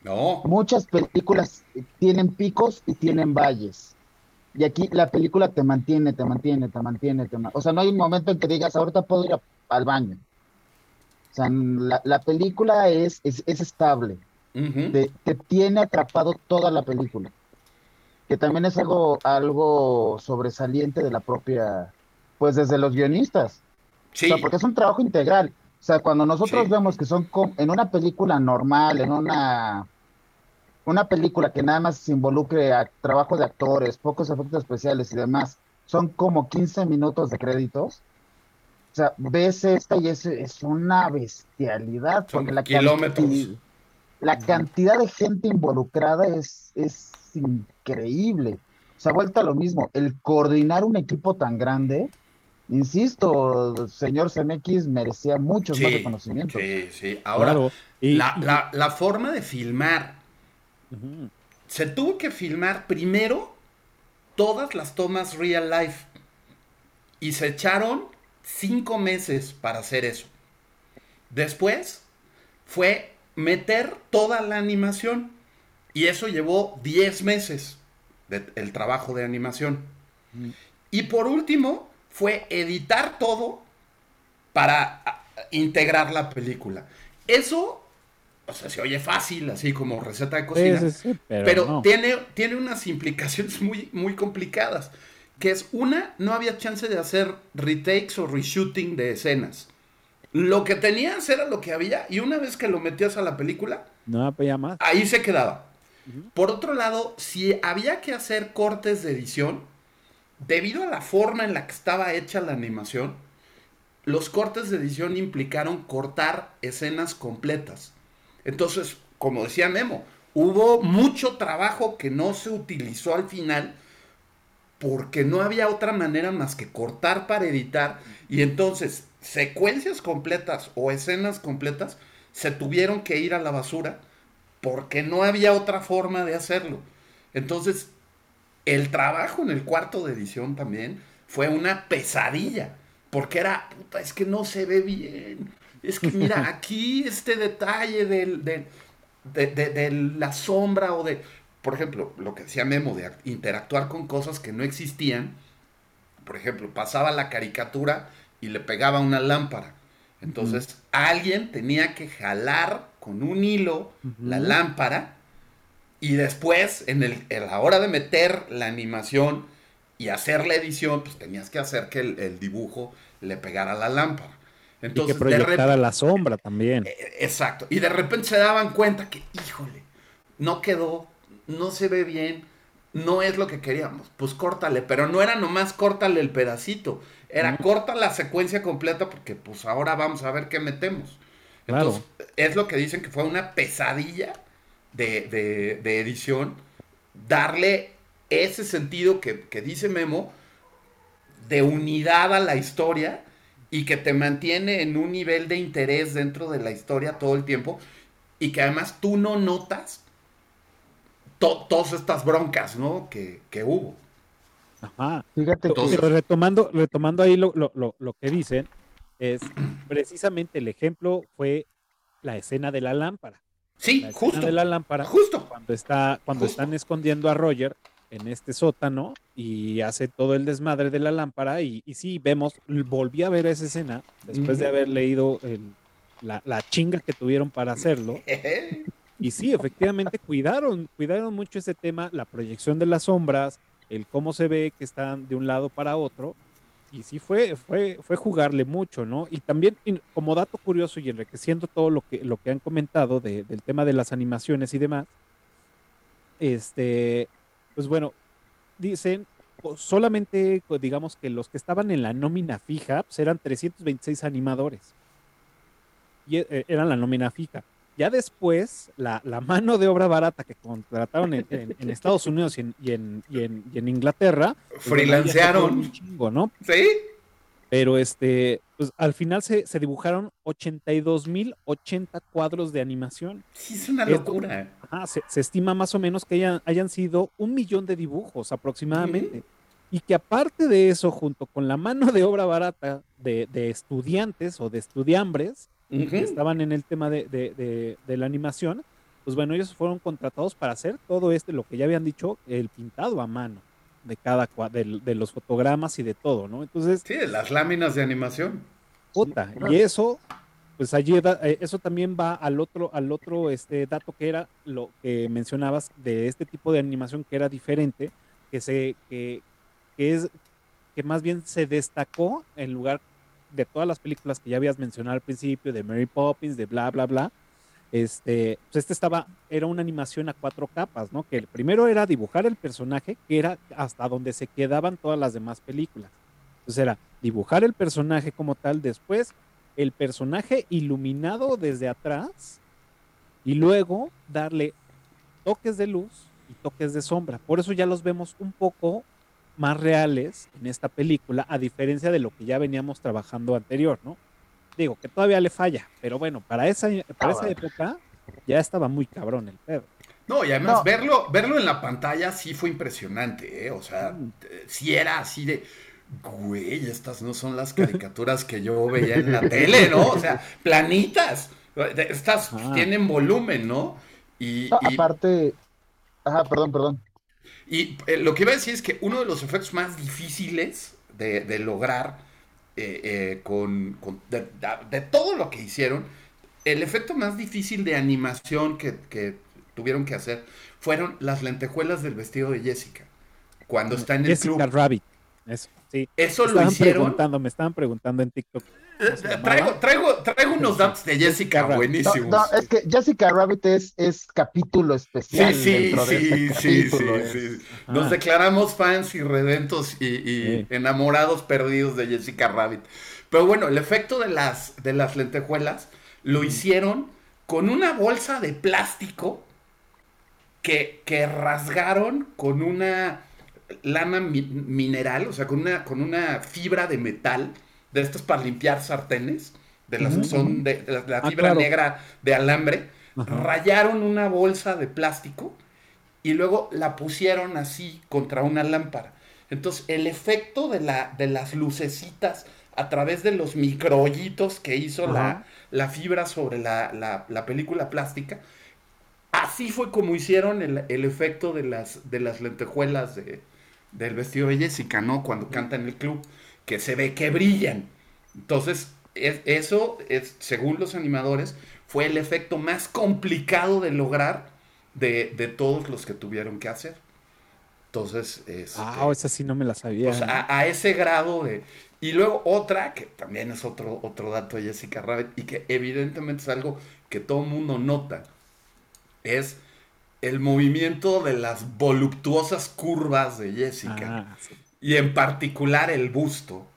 No. Muchas películas tienen picos y tienen valles. Y aquí la película te mantiene, te mantiene, te mantiene, te O sea, no hay un momento en que digas, ahorita puedo ir al baño. O sea, la, la película es, es, es estable. Te, te, tiene atrapado toda la película. Que también es algo, algo sobresaliente de la propia, pues desde los guionistas. Sí. O sea, porque es un trabajo integral. O sea, cuando nosotros vemos que son en una película normal, en una una película que nada más se involucre a trabajo de actores, pocos efectos especiales y demás, son como 15 minutos de créditos. O sea, ves esta y es, es una bestialidad. Porque la kilómetros. La cantidad de gente involucrada es, es increíble. Se ha vuelto a lo mismo. El coordinar un equipo tan grande, insisto, señor CMX merecía muchos más reconocimientos. Sí, sí. Ahora, la, la, la, forma de filmar se tuvo que filmar primero todas las tomas real life. Y se echaron cinco meses para hacer eso. Después fue meter toda la animación. Y eso llevó 10 meses del el trabajo de animación. Y por último fue editar todo para integrar la película. Eso o sea, se oye fácil, así como receta de cocina, pero, tiene, tiene unas implicaciones muy, muy complicadas. Que es una, no había chance de hacer retakes o reshooting de escenas. Lo que tenías era lo que había, y una vez que lo metías a la película, no había más. Ahí se quedaba. Por otro lado, si había que hacer cortes de edición, debido a la forma en la que estaba hecha la animación, los cortes de edición implicaron cortar escenas completas. Entonces, como decía Memo, hubo mucho trabajo que no se utilizó al final porque no había otra manera más que cortar para editar y entonces secuencias completas o escenas completas se tuvieron que ir a la basura porque no había otra forma de hacerlo. Entonces, el trabajo en el cuarto de edición también fue una pesadilla, porque era, puta, es que no se ve bien, es que mira, aquí este detalle del, de, la sombra o de, por ejemplo, lo que decía Memo, de interactuar con cosas que no existían. Por ejemplo, pasaba la caricatura y le pegaba una lámpara. Entonces, alguien tenía que jalar con un hilo la lámpara y después, en, el, la hora de meter la animación y hacer la edición, pues tenías que hacer que el dibujo le pegara la lámpara. Entonces, y que proyectara la sombra también. Eh, exacto. Y de repente se daban cuenta que, híjole, no quedó, no se ve bien, no es lo que queríamos. Pues córtale, pero no era nomás córtale el pedacito, era corta la secuencia completa porque pues ahora vamos a ver qué metemos. Entonces, es lo que dicen que fue una pesadilla de, edición, darle ese sentido que, que dice Memo de unidad a la historia y que te mantiene en un nivel de interés dentro de la historia todo el tiempo y que además tú no notas todas estas broncas, ¿no? Que, hubo. Ajá. Fíjate Pero retomando, retomando ahí lo, que dicen, es precisamente el ejemplo fue la escena de la lámpara. Sí, la justo. de la lámpara. Justo. Cuando está, cuando están escondiendo a Roger en este sótano y hace todo el desmadre de la lámpara y, y sí, vemos, volví a ver esa escena después de haber leído la, chinga que tuvieron para hacerlo. Y sí, efectivamente cuidaron, cuidaron mucho ese tema, la proyección de las sombras, el cómo se ve que están de un lado para otro. Y sí fue, fue, fue jugarle mucho, ¿no? Y también como dato curioso y enriqueciendo todo lo que, lo que han comentado del tema de las animaciones y demás, este, pues bueno, dicen solamente, digamos que los que estaban en la nómina fija pues eran 326 animadores. Y eh, eran la nómina fija. Ya después, la, mano de obra barata que contrataron en, Estados Unidos y en, y en, Inglaterra. Freelancearon. ¿no? Sí. Pero este, pues al final se, se dibujaron 82.080 cuadros de animación. Sí, es una Esto- locura. Ajá, se, se estima más o menos que hayan, hayan sido un millón de dibujos aproximadamente. Y que aparte de eso, junto con la mano de obra barata de, de estudiantes o de estudiambres Que estaban en el tema de, de- de- de la animación, pues bueno, ellos fueron contratados para hacer todo este, lo que ya habían dicho, el pintado a mano de cada de, los fotogramas y de todo, ¿no? Entonces, Sí, de las láminas de animación. claro. y eso, pues allí da- eh, eso también va al otro, al otro este dato que era lo que mencionabas de este tipo de animación que era diferente, que se, que, que es, que más bien se destacó en lugar de todas las películas que ya habías mencionado al principio, de Mary Poppins, de bla, bla, bla. Este, pues este estaba, era una animación a cuatro capas, ¿no? Que el primero era dibujar el personaje, que era hasta donde se quedaban todas las demás películas. Entonces era dibujar el personaje como tal, después el personaje iluminado desde atrás y luego darle toques de luz y toques de sombra. Por eso ya los vemos un poco más reales en esta película, a diferencia de lo que ya veníamos trabajando anterior, ¿no? Digo que todavía le falla, pero bueno, para esa, para esa bueno. época ya estaba muy cabrón el pedo. No, y además No. verlo, verlo en la pantalla sí fue impresionante, ¿eh? O sea, Mm. eh, sí era así de, güey, estas no son las caricaturas que yo veía en la tele, ¿no? O sea, planitas. Estas Ah. tienen volumen, ¿no? Y, No, y- aparte, ajá, perdón, perdón. Y, eh, lo que iba a decir es que uno de los efectos más difíciles de, de lograr eh, eh, con, con- de, todo lo que hicieron, el efecto más difícil de animación que, que tuvieron que hacer fueron las lentejuelas del vestido de Jessica. Cuando está en el Jessica club. Rabbit, eso, sí. Eso lo hicieron. preguntando, me estaban preguntando en TikTok. Traigo, traigo, traigo unos datos de Jessica Rabbit. Buenísimos. no, es que Jessica Rabbit es, es capítulo Sí, especial. sí, dentro de sí, ese sí, sí, capítulo, sí. Nos Ah. declaramos fans y redentos y, y Sí. enamorados perdidos de Jessica Rabbit. Pero bueno, el efecto de las, de las lentejuelas lo hicieron con una bolsa de plástico que, que rasgaron con una lana mi- mineral, o sea, con una, con una fibra de metal, de estas para limpiar sartenes, de las que son de, de la, la Ah, fibra claro. negra de alambre, Ajá. rayaron una bolsa de plástico y luego la pusieron así contra una lámpara. Entonces, el efecto de, la, de las lucecitas a través de los microhoyitos que hizo la, la fibra sobre la, la- la película plástica, así fue como hicieron el, el efecto de las, de las lentejuelas de- del vestido de Jessica, ¿no? Cuando canta en el club, que se ve que brillan. Entonces, es- eso, es, según los animadores, fue el efecto más complicado de lograr de, de todos los que tuvieron que hacer. Entonces, este, Ah, esa sí no me la sabía. o sea, a, a ese grado de... Y luego otra, que también es otro, otro dato de Jessica Rabbit, y que evidentemente es algo que todo el mundo nota, es el movimiento de las voluptuosas curvas de Jessica Ah, sí. Y en particular el busto.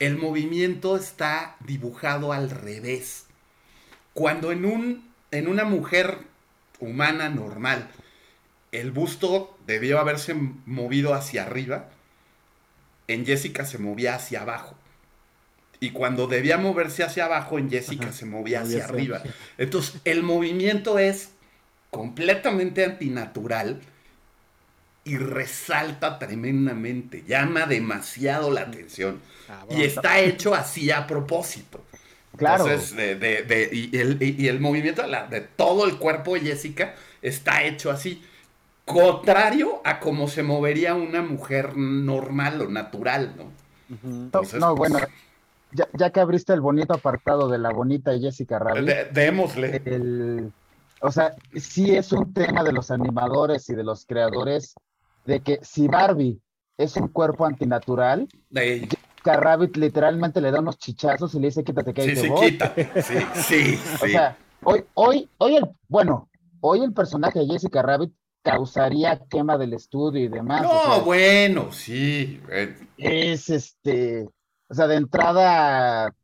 El movimiento está dibujado al revés. Cuando en, un, en una mujer humana normal el busto debió haberse movido hacia arriba, en Jessica se movía hacia abajo. Y cuando debía moverse hacia abajo, en Jessica Ajá, se movía hacia- arriba. Entonces, el movimiento es completamente antinatural y resalta tremendamente, llama demasiado la atención. Y está hecho así a propósito. Claro. Entonces, de- de- de- y, el, y- y el movimiento de, la- de todo el cuerpo de Jessica está hecho así. Contrario a cómo se movería una mujer normal o natural, ¿no? Entonces, no, pues, bueno, ya, ya que abriste el bonito apartado de la bonita Jessica Rabbit, démosle. el, o sea, sí es un tema de los animadores y de los creadores de que si Barbie es un cuerpo antinatural, De- Jessica Rabbit literalmente le da unos chichazos y le dice quítate que ahí sí, sí, voy". quítate. Sí, sí, O sí. sea, hoy, hoy, hoy el, bueno, hoy el personaje de Jessica Rabbit causaría quema del estudio y demás. o no, sea, bueno, sí. eh, es este, o sea, de entrada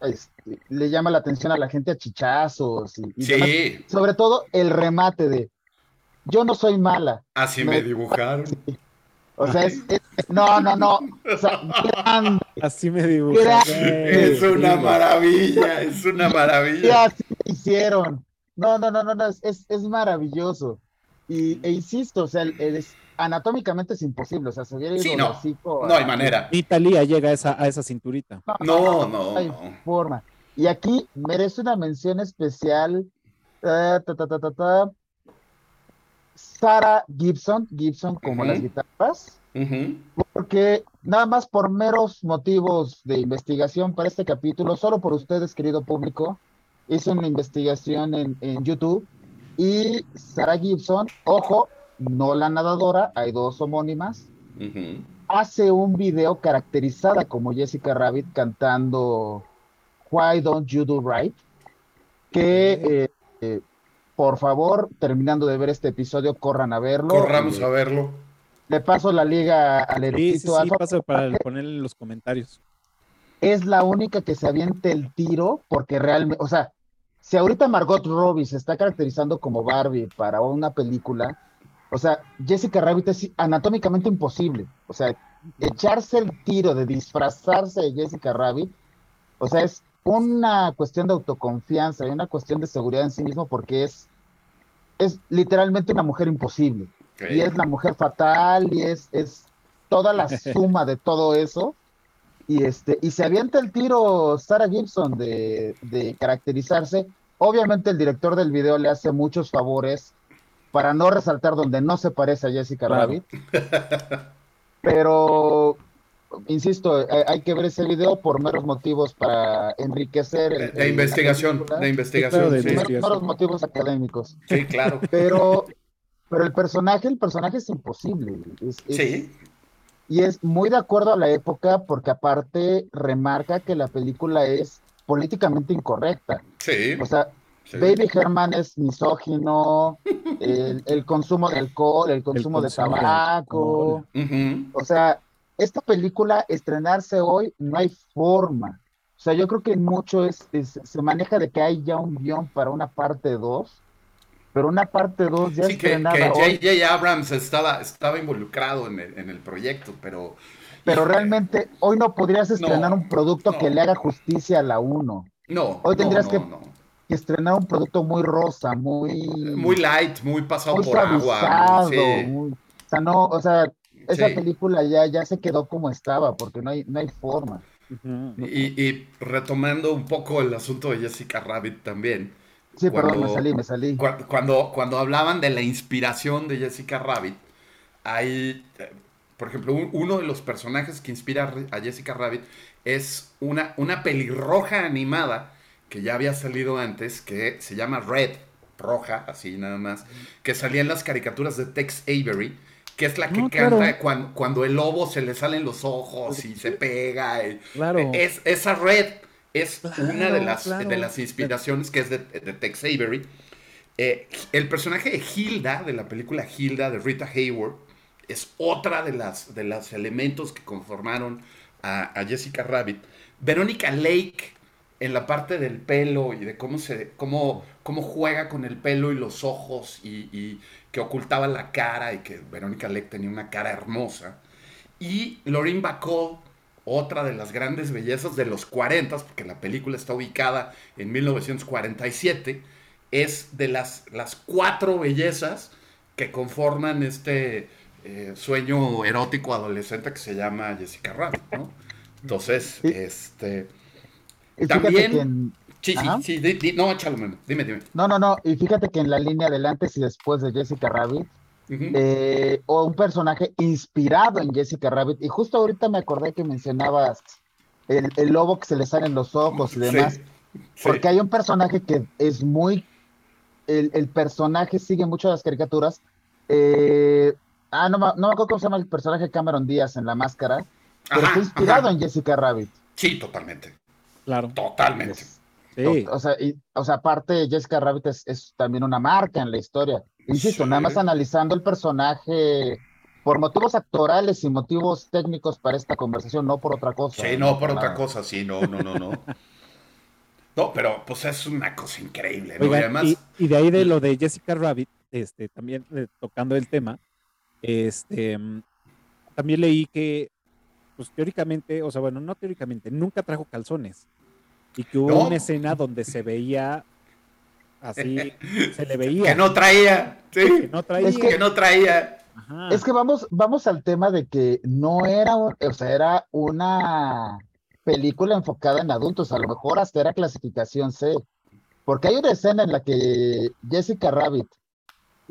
este, le llama la atención a la gente a chichazos y, y demás. sí, Sobre todo el remate de yo no soy mala. así Me- me dibujaron. O sea, es, es- no, no, no. O sea, gran Así me güey. Es una maravilla, es una ¿Qué maravilla. así hicieron? No, no, no, no, no, es, es, es maravilloso. Y, e insisto, o sea, es- anatómicamente es imposible, o sea, se hubiera ido Sí, no, hocico no hay manera. Ni Talía llega a esa, a esa cinturita. No, no, hay no. forma. Y aquí merece una mención especial. eh, ta, ta, ta, Sarah Gibson, Gibson como las guitarras, porque nada más por meros motivos de investigación para este capítulo, solo por ustedes, querido público, hice una investigación en, en YouTube y Sarah Gibson, ojo, no la nadadora, hay dos homónimas, hace un video caracterizada como Jessica Rabbit cantando Why Don't You Do Right, que eh, eh, por favor, terminando de ver este episodio, corran a verlo. Corramos Eh, a verlo. Le paso la liga al Sí, sí, sí, Alfa, pasa para ponerle en los comentarios. es la única que se aviente el tiro porque realmente, o sea, si ahorita Margot Robbie se está caracterizando como Barbie para una película, o sea, Jessica Rabbit es anatómicamente imposible. O sea, echarse el tiro de disfrazarse de Jessica Rabbit, o sea, es una cuestión de autoconfianza y una cuestión de seguridad en sí mismo porque es, es literalmente una mujer imposible. Y es la mujer fatal y es, es toda la suma de todo eso. Y este, y se avienta el tiro Sarah Gibson de, de caracterizarse. Obviamente el director del video le hace muchos favores para no resaltar donde no se parece a Jessica Claro. Rabbit. Pero, insisto, hay, hay que ver ese video por meros motivos para enriquecer. el- De, el- de la investigación, de investigación. de sí. Meros- investigación. meros motivos académicos. Sí, claro. Pero, pero el personaje, el personaje es imposible. Es, es- Sí, Y es muy de acuerdo a la época porque aparte remarca que la película es políticamente incorrecta. sí. O sea, sí. Baby Herman es misógino, el, el consumo de alcohol, el consumo de consumo de tabaco. O sea, esta película estrenarse hoy no hay forma. O sea, yo creo que mucho es, es- se maneja de que hay ya un guion para una parte 2, pero una parte 2 ya Sí, que, estrenada que hoy. J.J. Abrams estaba, estaba involucrado en el, en el proyecto, pero... Pero realmente hoy no podrías estrenar No, un producto que le haga justicia a la 1. No, hoy tendrías no, que- estrenar un producto muy rosa, muy, Muy light, muy pasado muy por agua. suavizado. sí. muy- o sea, no, o sea, esa Sí. película ya, ya se quedó como estaba, porque no hay, no hay forma. Y, y retomando un poco el asunto de Jessica Rabbit también, Sí, perdón, me salí, me salí. Cu- Cuando, cuando hablaban de la inspiración de Jessica Rabbit, hay, por ejemplo, un- uno de los personajes que inspira a Jessica Rabbit es una, una pelirroja animada que ya había salido antes, que se llama Red, roja, así nada más, que salía en las caricaturas de Tex Avery, que es la que No, canta claro. cuando, cuando el lobo se le salen los ojos y se pega. y- Claro. es, esa Red es Claro, una de las, de las inspiraciones que es de, de Tex Avery. Eh, el personaje de Hilda, de la película Hilda de Rita Hayworth, es otra de las de los elementos que conformaron a, a Jessica Rabbit. Verónica Lake, en la parte del pelo y de cómo se cómo, cómo juega con el pelo y los ojos y, y que ocultaba la cara y que Verónica Lake tenía una cara hermosa. Y Lorraine Bacall, otra de las grandes bellezas de los 40, porque la película está ubicada en 1947, es de las, las cuatro bellezas que conforman este eh, sueño erótico adolescente que se llama Jessica Rabbit, ¿no? Entonces, este... Y También- Sí, sí, sí, di- di- no, échalo, Memo, dime, dime. no, no, no, y fíjate que en la línea del antes y después de Jessica Rabbit, eh, o un personaje inspirado en Jessica Rabbit, y justo ahorita me acordé que mencionabas el, el lobo que se le salen los ojos y demás, Sí, sí. porque hay un personaje que es muy, el, el personaje sigue mucho las caricaturas, eh, ah, no, me- no me acuerdo cómo se llama el personaje de Cameron Díaz en La Máscara, pero Ajá, está inspirado ajá. en Jessica Rabbit. Sí, totalmente, Claro. totalmente. Sí. O sea, y- o sea, aparte Jessica Rabbit es, es también una marca en la historia. Insisto, Sí. nada más analizando el personaje por motivos actorales y motivos técnicos para esta conversación, no por otra cosa. Sí, no, por otra cosa, sí, no, no, no, no. No, pero pues es una cosa increíble, ¿no? y además, y, y de ahí de lo de Jessica Rabbit, este, también eh, tocando el tema, este, mm, también leí que pues teóricamente, o sea, bueno, no teóricamente, nunca trajo calzones. Y que hubo No. una escena donde se veía así, se le veía Que no traía, que sí, no traía. Es que- que no traía. Ajá. Es que vamos, vamos al tema de que no era, o sea, era una película enfocada en adultos, a lo mejor hasta era clasificación C, porque hay una escena en la que Jessica Rabbit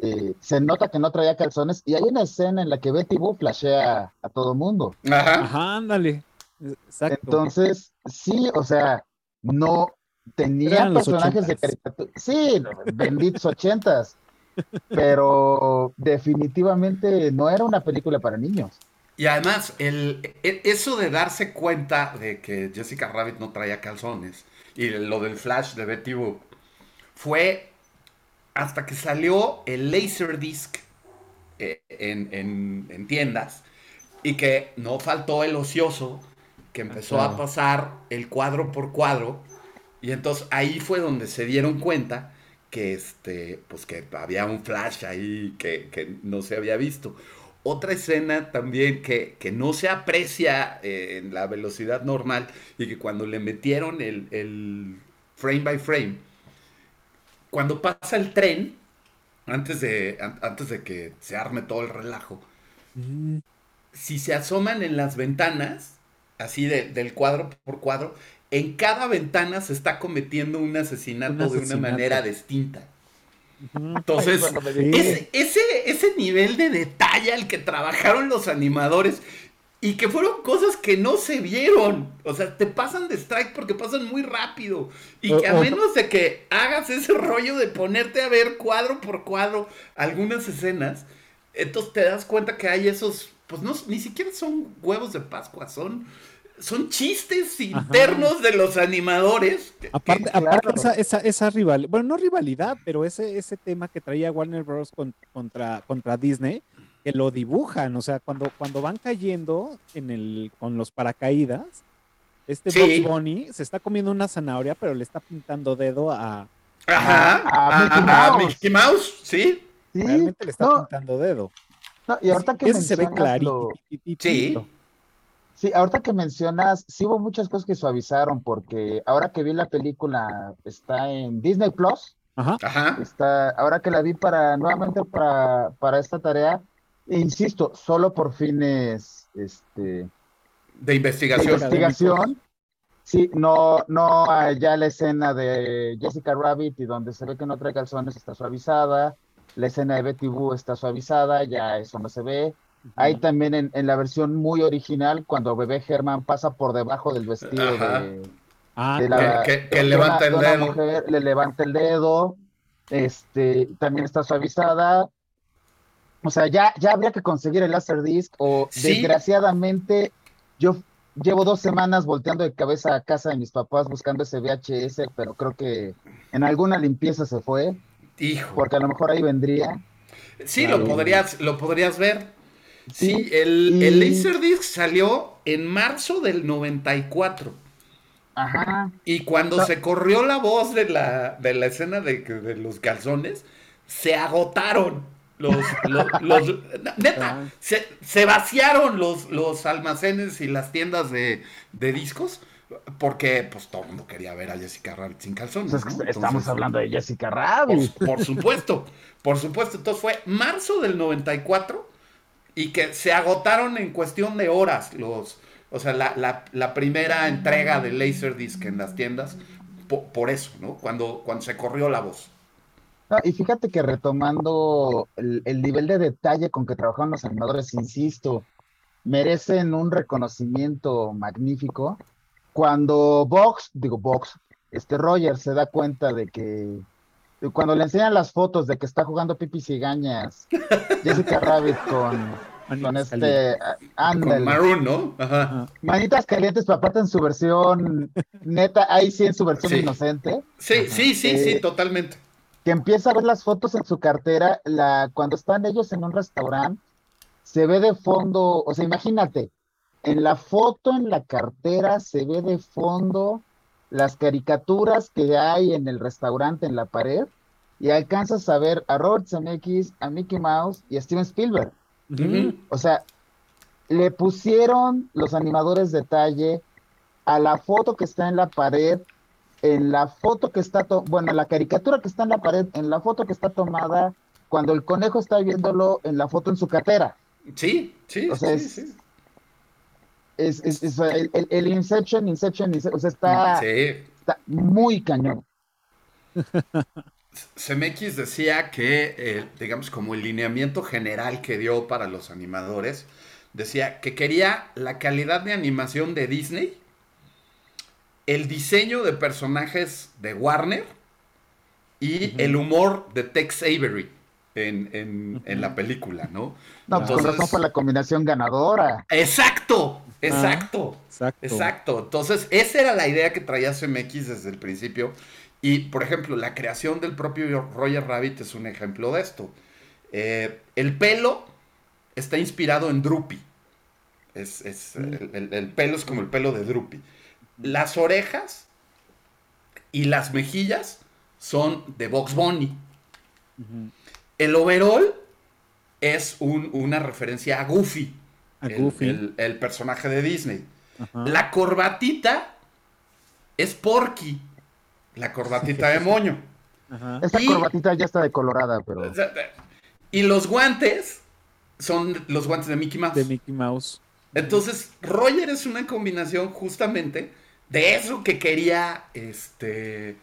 eh, se nota que no traía calzones y hay una escena en la que Betty Boo flashea a todo mundo. Ajá. Ajá, ándale. Exacto. Entonces, sí, o sea, no tenía personajes de caricatura. Sí, benditos ochentas, pero definitivamente no era una película para niños. Y además, el, e- eso de darse cuenta de que Jessica Rabbit no traía calzones y lo del flash de Betty Boop fue hasta que salió el Laserdisc eh, en, en- en tiendas y que no faltó el ocioso que empezó claro. a pasar el cuadro por cuadro. Y entonces ahí fue donde se dieron cuenta que este pues que había un flash ahí que, que no se había visto. Otra escena también que, que no se aprecia eh, en la velocidad normal y que cuando le metieron el, el frame by frame, cuando pasa el tren, antes de, an- antes de que se arme todo el relajo, Mm, si se asoman en las ventanas, así de- del cuadro por cuadro, en cada ventana se está cometiendo un asesinato, Un de una manera distinta. Entonces, Sí. ese, ese, ese nivel de detalle al que trabajaron los animadores y que fueron cosas que no se vieron. O sea, te pasan de strike porque pasan muy rápido. Y que a menos de que hagas ese rollo de ponerte a ver cuadro por cuadro algunas escenas, entonces te das cuenta que hay esos, pues no, ni siquiera son huevos de Pascua, son, son chistes internos de los animadores. Aparte, que- aparte claro. esa, esa, esa rival, bueno, no rivalidad, pero ese, ese tema que traía Warner Bros. con- contra, contra Disney, que lo dibujan, o sea, cuando, cuando van cayendo en el, con los paracaídas, este Sí. Bugs Bunny se está comiendo una zanahoria, pero le está pintando dedo a, Ajá, a a, Mickey a- a Mouse. Mickey Mouse, sí. Sí, realmente le está no, pintando dedo. no, y ahorita que Ese se ve clarito. lo- Sí. Sí, ahorita que mencionas, sí hubo muchas cosas que suavizaron, porque ahora que vi la película, está en Disney Plus, Ajá. Ajá. está, ahora que la vi para, nuevamente para, para esta tarea, e insisto, solo por fines, este, De de investigación. investigación, sí, no, no ya la escena de Jessica Rabbit y donde se ve que no trae calzones está suavizada, la escena de Betty Boo está suavizada, ya eso no se ve, Hay también en, en la versión muy original, cuando bebé Germán pasa por debajo del vestido Ajá. de, Ah, de la- Que- que- que de levanta una- el de dedo. mujer, le levanta el dedo, este, también está suavizada. O sea, ya, ya habría que conseguir el Laserdisc, o Sí. desgraciadamente, yo llevo dos semanas volteando de cabeza a casa de mis papás buscando ese VHS, pero creo que en alguna limpieza se fue, Hijo. porque a lo mejor ahí vendría. Sí, Claro. lo podrías, lo podrías ver. Sí, el, el Laserdisc salió en marzo del 94. Ajá. Y cuando No. se corrió la voz de la, de la escena de, de los calzones, se agotaron los... los, los- neta, Ah. se, se vaciaron los, los almacenes y las tiendas de, de discos porque pues todo el mundo quería ver a Jessica Rabbit sin calzones. Pues es que ¿no? estamos Entonces, hablando de Jessica Por, Rabbit. por supuesto, por supuesto. Entonces fue marzo del 94 y que se agotaron en cuestión de horas los, o sea, la, la- primera entrega de Laserdisc en las tiendas po- por, eso, ¿no? Cuando, cuando se corrió la voz. Y fíjate que retomando el, el nivel de detalle con que trabajaron los animadores, insisto, merecen un reconocimiento magnífico. Cuando Vox, digo Vox, este Roger se da cuenta de que cuando le enseñan las fotos de que está jugando Pipi Cigañas, Jessica Rabbit con, con este ah, Con ándale, Maroon, ¿no? Ajá. Manitas Calientes, pero aparte en su versión neta, ahí sí en su versión Sí. inocente. Sí, sí, sí, sí, Eh, totalmente. que empieza a ver las fotos en su cartera, la, cuando están ellos en un restaurante, se ve de fondo, o sea, imagínate, en la foto en la cartera se ve de fondo las caricaturas que hay en el restaurante en la pared y alcanzas a ver a Robert Zemeckis, a Mickey Mouse y a Steven Spielberg. O sea, le pusieron los animadores detalle a la foto que está en la pared, en la foto que está, bueno, la caricatura que está en la pared, en la foto que está tomada cuando el conejo está viéndolo en la foto en su catera. Sí, sí, o sea, sí, es, es, el, Inception, Inception, o sea, está, está muy cañón. CMX decía que, eh, digamos, como el lineamiento general que dio para los animadores, decía que quería la calidad de animación de Disney, el diseño de personajes de Warner y el humor de Tex Avery en, la película, ¿no? No, pues Entonces, razón fue la combinación ganadora. Exacto, exacto, exacto, exacto. Entonces, esa era la idea que traía CMX desde el principio. Y, por ejemplo, la creación del propio Roger Rabbit es un ejemplo de esto. Eh, el pelo está inspirado en Droopy. Es, el, pelo es como el pelo de Droopy. Las orejas y las mejillas son de Box Bunny. El overall es una referencia a Goofy. El, personaje de Disney. La corbatita es Porky la corbatita de moño. Esa corbatita ya está decolorada, pero. Y los guantes son los guantes de Mickey Mouse. De Mickey Mouse. Entonces, Roger es una combinación justamente de eso que quería este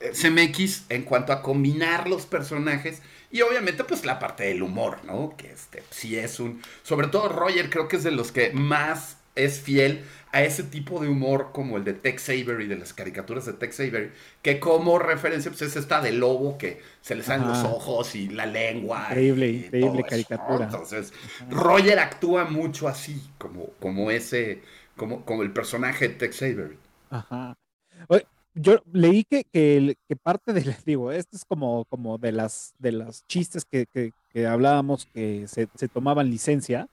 CMX en cuanto a combinar los personajes y obviamente pues la parte del humor, ¿no? Que este sí es un sobre todo Roger creo que es de los que más es fiel a ese tipo de humor como el de Tex Avery, de las caricaturas de Tex Avery, que como referencia pues es esta de lobo que se le salen los ojos y la lengua. Increíble, increíble caricatura. Entonces, Roger actúa mucho así, como, como ese, como, como el personaje de Tex Avery. Ajá. Yo leí que, que, que parte del, digo, esto es como, como de las de las chistes que, que, hablábamos que se, se tomaban licencia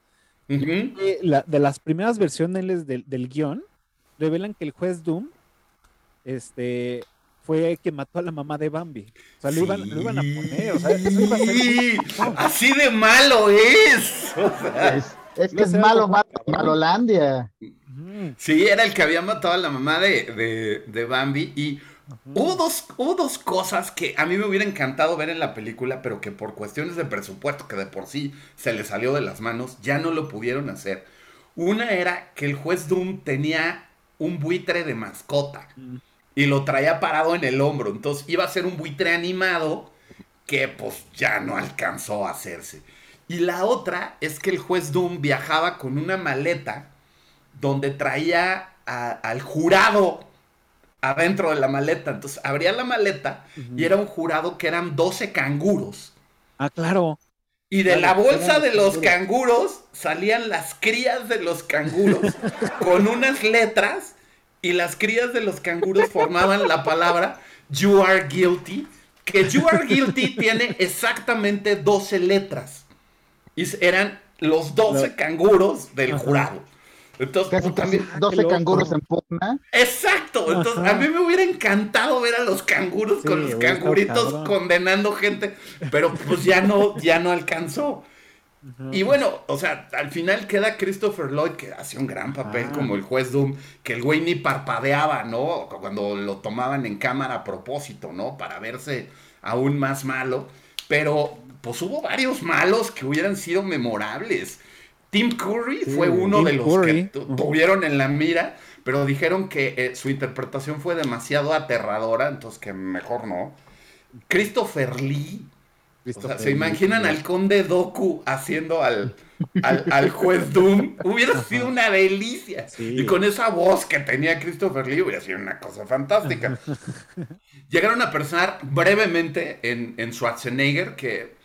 de las primeras versiones del, del guion, revelan que el juez Doom este, fue quien mató a la mamá de Bambi. O sea, lo, iban, a poner. O sea, eso iba a ser... Así de malo es. es, que es malo, malo, Malolandia. Sí, era el que había matado a la mamá de, de, de Bambi y Hubo dos, dos cosas que a mí me hubiera encantado ver en la película, pero que por cuestiones de presupuesto, que de por sí se le salió de las manos, ya no lo pudieron hacer. Una era que el juez Doom tenía un buitre de mascota y lo traía parado en el hombro. Entonces iba a ser un buitre animado que pues ya no alcanzó a hacerse. Y la otra es que el juez Doom viajaba con una maleta donde traía al jurado adentro de la maleta. Entonces abría la maleta y era un jurado que eran 12 canguros. Ah, claro. Y de la bolsa de los canguros salían las crías de los canguros con unas letras y las crías de los canguros formaban la palabra You are guilty, que You are guilty tiene exactamente 12 letras. Y eran los 12 canguros del jurado. Entonces, Casi, también, 12 canguros en pugna. Exacto. Entonces, a mí me hubiera encantado ver a los canguros con los canguritos condenando gente, pero pues ya no, ya no alcanzó. Y bueno, o sea, al final queda Christopher Lloyd, que hacía un gran papel ah. como el juez Doom, que el güey ni parpadeaba, ¿no? Cuando lo tomaban en cámara a propósito, ¿no? Para verse aún más malo. Pero, pues hubo varios malos que hubieran sido memorables. Tim Curry fue uno de los que tuvieron en la mira, pero dijeron que eh, su interpretación fue demasiado aterradora, entonces que mejor no. Christopher Lee. o sea, ¿se imaginan al conde Doku haciendo al, al, juez Doom? Hubiera sido una delicia. Y con esa voz que tenía Christopher Lee hubiera sido una cosa fantástica. Llegaron a pensar brevemente en, en Schwarzenegger, que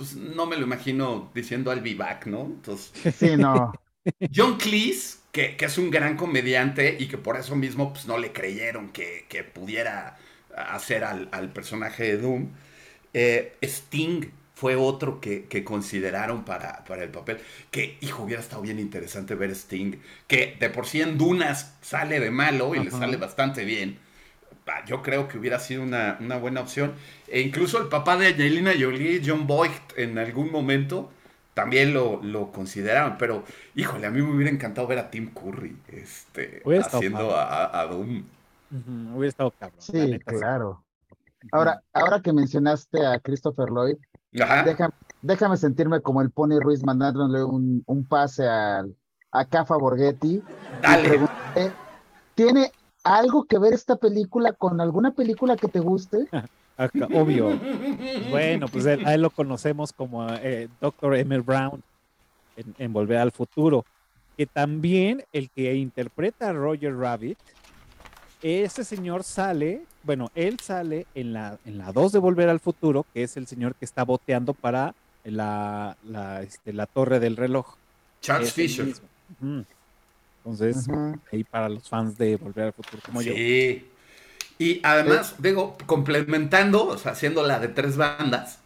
pues no me lo imagino diciendo al vivac, ¿no? Entonces, sí, no. John Cleese, que, es un gran comediante y que por eso mismo pues, no le creyeron que, pudiera hacer al, personaje de Doom. Eh, Sting fue otro que, consideraron para, para, el papel. Que, hijo, hubiera estado bien interesante ver Sting, que de por sí en Dunas sale de malo y le sale bastante bien yo creo que hubiera sido una, buena opción. E incluso el papá de Angelina Jolie, John Boyd, en algún momento también lo, lo consideraron, pero híjole, a mí me hubiera encantado ver a Tim Curry este, Hubiera haciendo a, a Doom. Hubiera estado cabrón. Sí, neta, sí. claro. Ahora, ahora que mencionaste a Christopher Lloyd, déjame, déjame sentirme como el Pony Ruiz mandándole un, un pase al- a Cafa Borghetti. y Dale. ¿Tiene algo que ver esta película con alguna película que te guste? Acá, obvio. Bueno, pues él- a él lo conocemos como eh, Dr. Emmett Brown en, en Volver al Futuro, que también el que interpreta a Roger Rabbit, ese señor sale, bueno, él sale en la, en la 2 de Volver al Futuro, que es el señor que está boteando para la, la, este, la torre del reloj. Charles Fisher. Entonces, ahí para los fans de Volver al Futuro como yo. Sí. Y además, digo, complementando, o sea, haciendo la de tres bandas,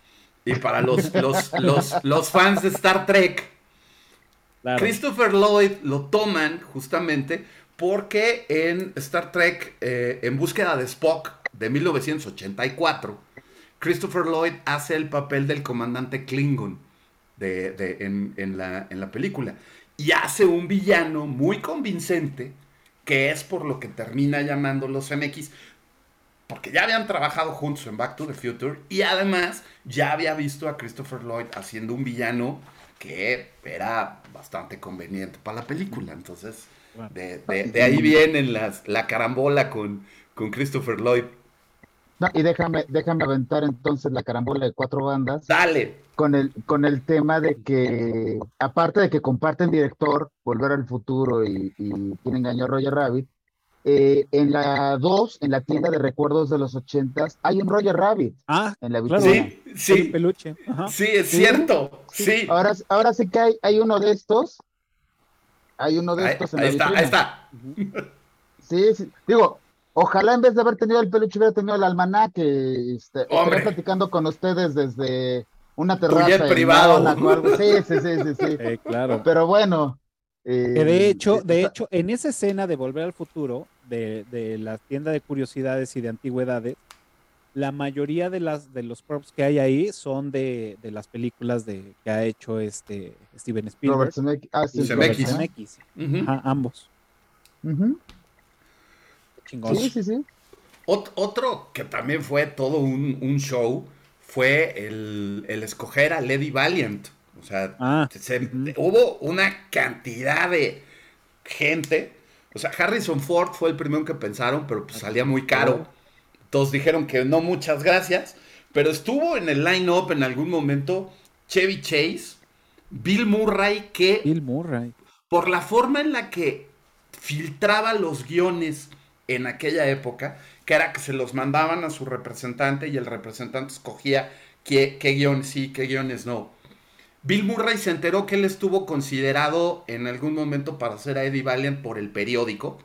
y para los, los, los, los fans de Star Trek, Claro. Christopher Lloyd lo toman justamente porque en Star Trek, eh, en búsqueda de Spock de 1984, Christopher Lloyd hace el papel del comandante Klingon de, de- en, en la, en la película. Y hace un villano muy convincente, que es por lo que termina llamando los MX, porque ya habían trabajado juntos en Back to the Future y además ya había visto a Christopher Lloyd haciendo un villano que era bastante conveniente para la película. Entonces, de, de- de ahí viene las, la carambola con, con Christopher Lloyd. No, y déjame, déjame aventar entonces la carambola de cuatro bandas Dale. con el, con el tema de que, aparte de que comparten director, Volver al Futuro y, y Quién engañó a Roger Rabbit, eh, en la 2, en la tienda de recuerdos de los ochentas, hay un Roger Rabbit Ah, en la Claro. vitrina. Sí, el sí, peluche. Ajá. sí, es Sí. cierto. Sí. Ahora, ahora sí que hay, hay uno de estos. Hay uno de Ahí, estos en ahí la está, vitrina. ahí está. Sí, sí. Digo, ojalá en vez de haber tenido el peluche hubiera tenido el almanaque. Este, Hombre. platicando con ustedes desde una terraza privado. Algo. Sí, sí, sí, sí, sí. Eh, claro. Pero bueno. eh, Que de hecho, de está- hecho, en esa escena de Volver al Futuro, de, de la tienda de curiosidades y de antigüedades, la mayoría de las de los props que hay ahí son de, de las películas de que ha hecho este Steven Spielberg. Robert Zemeckis. Ah, sí, Zemeckis. Robert Zemeckis. Ajá, ambos. Chingón. Sí, sí, sí. Ot- otro que también fue todo un, un show fue el, el escoger a Lady Valiant. O sea, Ah, se- ujú. hubo una cantidad de gente. O sea, Harrison Ford fue el primero que pensaron, pero pues salía muy caro. Todos dijeron que no, muchas gracias. Pero estuvo en el line-up en algún momento Chevy Chase, Bill Murray, que Bill Murray. por la forma en la que filtraba los guiones en aquella época, que era que se los mandaban a su representante y el representante escogía qué, qué sí, qué guiones no. Bill Murray se enteró que él estuvo considerado en algún momento para hacer a Eddie Valiant por el periódico.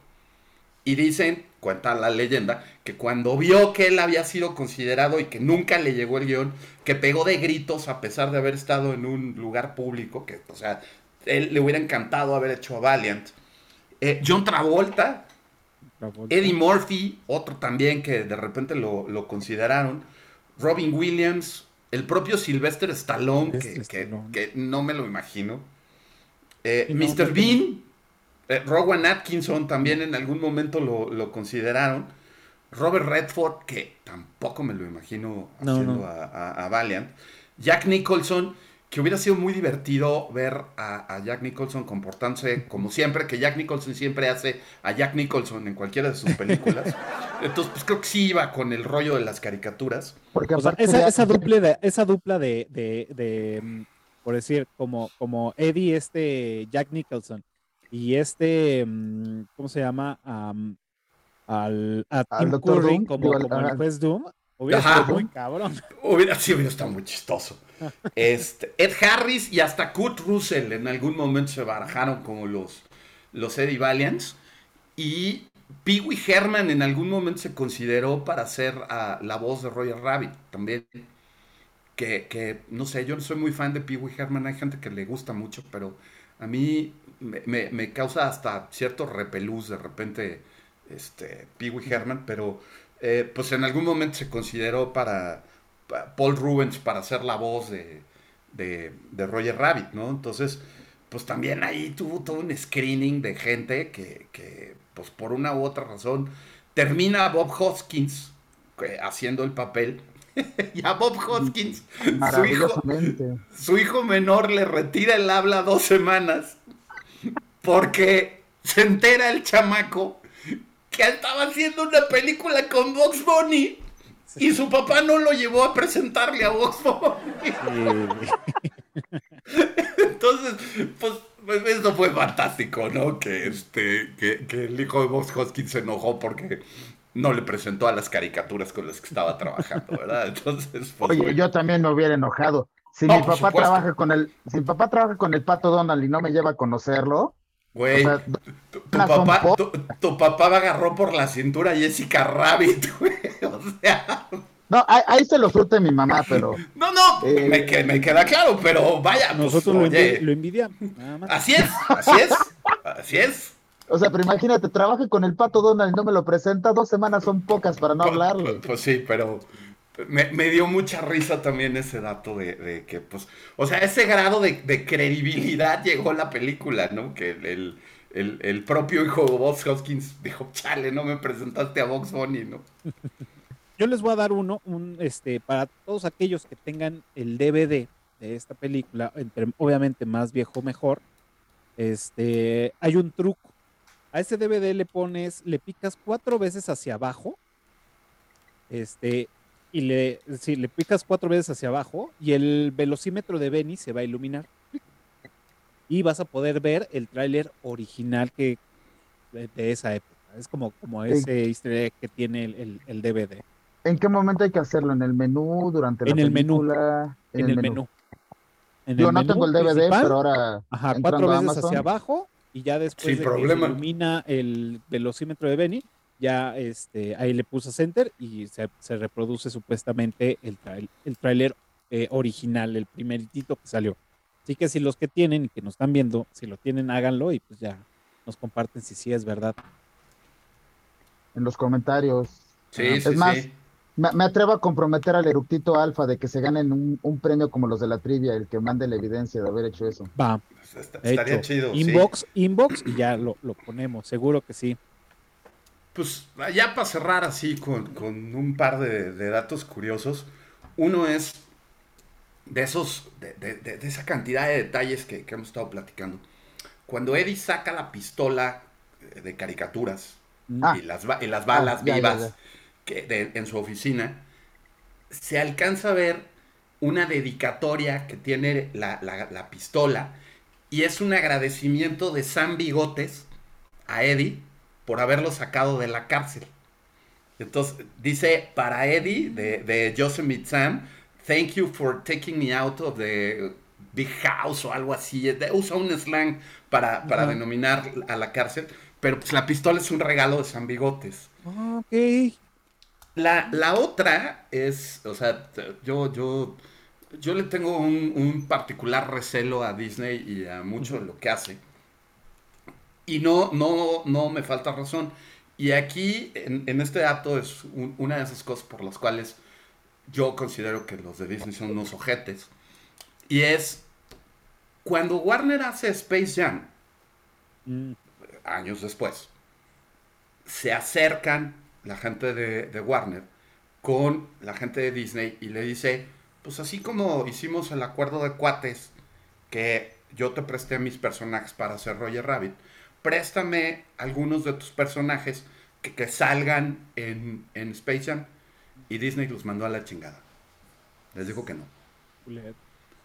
Y dicen, cuenta la leyenda, que cuando vio que él había sido considerado y que nunca le llegó el guion, que pegó de gritos a pesar de haber estado en un lugar público, que, o sea, él le hubiera encantado haber hecho a Valiant. Eh, John Travolta. Eddie Murphy, otro también que de repente lo, lo consideraron. Robin Williams, el propio Sylvester Stallone, que, Sylvester que- Stallone. que no me lo imagino. Eh, no, Mr. Bean, eh, Rowan Atkinson también en algún momento lo, lo consideraron. Robert Redford, que tampoco me lo imagino No, haciendo no. A, a- a Valiant. Jack Nicholson, que hubiera sido muy divertido ver a, a Jack Nicholson comportándose como siempre, que Jack Nicholson siempre hace a Jack Nicholson en cualquiera de sus películas. Entonces, pues creo que sí iba con el rollo de las caricaturas. Porque O sea, aparte esa, de- esa dupla de, esa dupla de, de, de, mm, por decir, como, como Eddie, este Jack Nicholson, y este, mm, ¿cómo se llama? Am, al, a Al Tim. Curry Doom, como, como el juez Doom, hubiera Ajá. sido muy cabrón. Hubiera sí, hubiera estado muy chistoso. Este, Ed Harris y hasta Kurt Russell en algún momento se barajaron como los, los Eddie Valiants. Y Pee Wee Herman en algún momento se consideró para ser ah, la voz de Roger Rabbit también. Que, que, no sé, yo no soy muy fan de Pee Wee Herman, hay gente que le gusta mucho, pero a mí me, me- causa hasta cierto repelús de repente este, Pee Wee Herman, pero eh, pues en algún momento se consideró para, pa- Paul Rubens para hacer la voz de, de, de Roger Rabbit, ¿no? Entonces, pues también ahí tuvo todo un screening de gente que, que pues por una u otra razón, termina Bob Hoskins eh, haciendo el papel. y a Bob Hoskins, su hijo, Maravillosamente. su hijo menor le retira el habla dos semanas porque se entera el chamaco que estaba haciendo una película con Box Bunny y su papá no lo llevó a presentarle a. Sí. Entonces, pues, pues, eso fue fantástico, ¿no? Que, este, que, que el hijo de Box Hoskins se enojó porque no le presentó a las caricaturas con las que estaba trabajando, ¿verdad? Entonces, pues, Oye, bueno. yo también me hubiera enojado. Si No, mi papá trabaja con el, si mi papá trabaja con el pato Donald y no me lleva a conocerlo, Güey, o sea, tu, papá, tu, tu papá agarró por la cintura a Jessica Rabbit, güey. O sea, no, ahí, ahí se lo surte mi mamá, pero no, no, Eh, me, que- me queda claro, pero vaya, pues, Nosotros lo, oye, envi- lo envidiamos. Así es, así es, así es. O sea, pero imagínate, trabaje con el pato Donald y no me lo presenta, dos semanas son pocas para no Pues- hablarle. Pues, pues sí, pero me, dio mucha risa también ese dato de, que, pues, o sea, ese grado de, credibilidad llegó la película, ¿no? Que el, el, el- propio hijo de Bob Hoskins dijo, chale, no me presentaste a Box Bunny, ¿no? Yo les voy a dar uno, un, este, para todos aquellos que tengan el DVD de esta película, obviamente más viejo mejor, este, hay un truco. A ese DVD le pones, le picas cuatro veces hacia abajo, este, y le, si le picas cuatro veces hacia abajo, y el velocímetro de Benny se va a iluminar. Y vas a poder ver el tráiler original que de, de esa época. Es como, como Sí. ese easter egg que tiene el, el- el DVD. ¿En qué momento hay que hacerlo? ¿En el menú? ¿Durante la En el menú. en el menú. En Yo el no menú tengo el DVD, principal, pero ahora Ajá, cuatro veces Amazon, hacia abajo y ya después Sin de que problema. se ilumina el velocímetro de Benny, ya este, ahí le pulsas enter y se, se reproduce supuestamente el, trail- el tráiler eh, original, el primeritito que salió. Así que si los que tienen y que nos están viendo, si lo tienen, háganlo y pues ya nos comparten si sí es verdad. en los comentarios. Sí, Es sí, más, sí. Me, me atrevo a comprometer al eructito alfa de que se ganen un, un premio como los de la trivia, el que mande la evidencia de haber hecho eso. Va, Est- Estaría hecho. chido. sí. inbox, inbox y ya lo, lo ponemos, seguro que sí. Pues ya para cerrar así con, con un par de, de datos curiosos. Uno es de esos, de, de- esa cantidad de detalles que, que hemos estado platicando. Cuando Eddie saca la pistola eh, de caricaturas Ah. y, las, y las balas Ah, ya, vivas ya. que de- en su oficina, se alcanza a ver una dedicatoria que tiene la, la- la pistola y es un agradecimiento de Sam Bigotes a Eddie por haberlo sacado de la cárcel. Entonces dice para Eddie de, de Yosemite Sam, thank you for taking me out of the big house o algo así. Usa un slang para, para denominar a la cárcel, pero pues la pistola es un regalo de Sam Bigotes. Ok. La, la otra es, o sea, yo, yo, yo le tengo un, un particular recelo a Disney y a mucho de lo que hace. Y no, no, no me falta razón. Y aquí, en, en este dato, es un- una de esas cosas por las cuales yo considero que los de Disney son unos ojetes. Y es, cuando Warner hace Space Jam, Mm, años después, se acercan la gente de, de Warner con la gente de Disney y le dice, pues así como hicimos el acuerdo de cuates, que yo te presté mis personajes para hacer Roger Rabbit, préstame algunos de tus personajes que, que salgan en, en Space Jam. Y Disney los mandó a la chingada. Les dijo que no.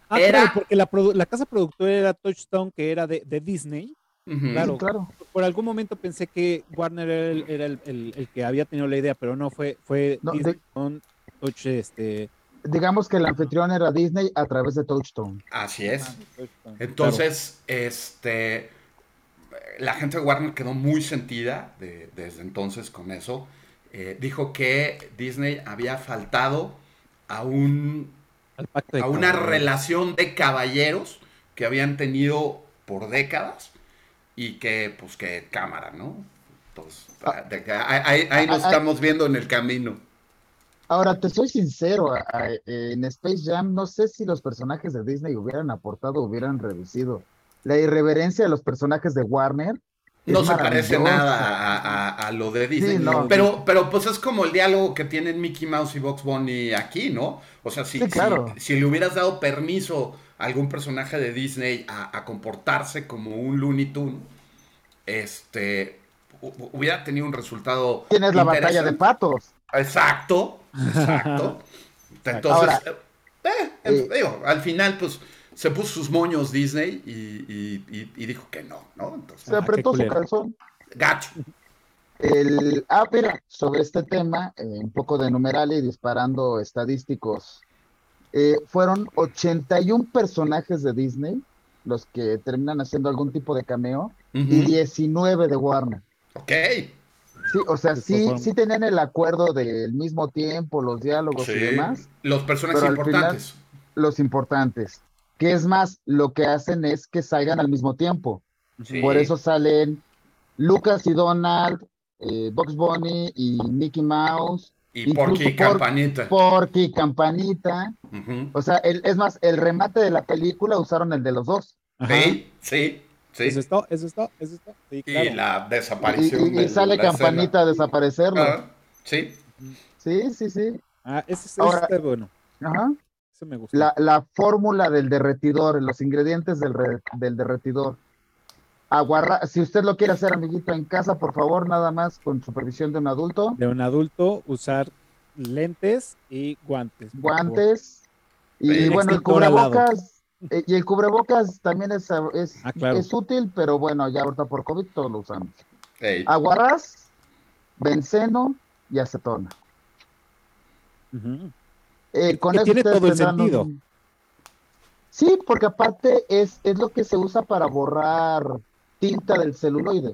Ah, Era- claro, porque la, casa productora era Touchstone, que era de, de Disney. Claro. Sí, claro. Por algún momento pensé que Warner era el, era el- el- el que había tenido la idea, pero no, fue, fue No, Disney de- con Touch, este... Digamos que el anfitrión era Disney a través de Touchstone. Así es. Touchstone, Entonces, este, la gente de Warner quedó muy sentida de- desde entonces con eso. Eh, dijo que Disney había faltado a, un, a una relación de caballeros que habían tenido por décadas y que, pues, que cámara, ¿no? Entonces, de que ahí, nos Ah, ah, estamos viendo en el camino. Ahora, te soy sincero, a- en Space Jam no sé si los personajes de Disney hubieran aportado o hubieran reducido. La irreverencia de los personajes de Warner No se parece nada a, a- a lo de Disney. Sí, no. pero, pero pues es como el diálogo que tienen Mickey Mouse y Box Bunny aquí, ¿no? O sea, si, Sí, claro. si, si le hubieras dado permiso a algún personaje de Disney a, a comportarse como un Looney Tunes, este hu- hubiera tenido un resultado. Tienes la batalla de patos. Exacto, exacto. Entonces, Ahora, eh, eh, eh, digo, al final, pues se puso sus moños Disney y, y- y- y dijo que no, ¿no? Entonces, Se Ah, apretó su calzón. gacho. El, ah, mira, sobre este tema, eh, un poco de numeral y disparando estadísticos. Eh, fueron 81 personajes de Disney los que terminan haciendo algún tipo de cameo y Ujú. 19 de Warner. Ok. Sí, o sea, sí, sí tenían el acuerdo del mismo tiempo, los diálogos y demás, Los personajes importantes. los importantes. Que es más, lo que hacen es que salgan al mismo tiempo. Sí. Por eso salen Lucas y Donald, eh, Bugs Bunny y Mickey Mouse, Y Porky por- Campanita. Porky, Campanita. O sea, el- es más, el remate de la película usaron el de los dos. Ajá. Sí, sí, sí. Eso es todo, eso es todo, eso es todo. Sí, claro. Y la Y, desaparición. y- y de sale la Campanita a desaparecerlo. Ah, sí. Sí, sí, sí. Ah, ese, ese Ahora- está bueno. Ajá. Ese me gustó. La, la fórmula del derretidor, los ingredientes del, re- del derretidor. Aguarra, si usted lo quiere hacer, amiguito, en casa, por favor, nada más con supervisión de un adulto. De un adulto, usar lentes y guantes. guantes y bueno, el lado. cubrebocas eh, y el cubrebocas también es, es, Ah, claro. es útil, pero bueno, ya ahorita por COVID todos lo usamos. Ey. Aguarrás, benceno y acetona. Eh, con Que eso tiene todo el sentido. un- Sí, porque aparte es, es lo que se usa para borrar tinta del celuloide.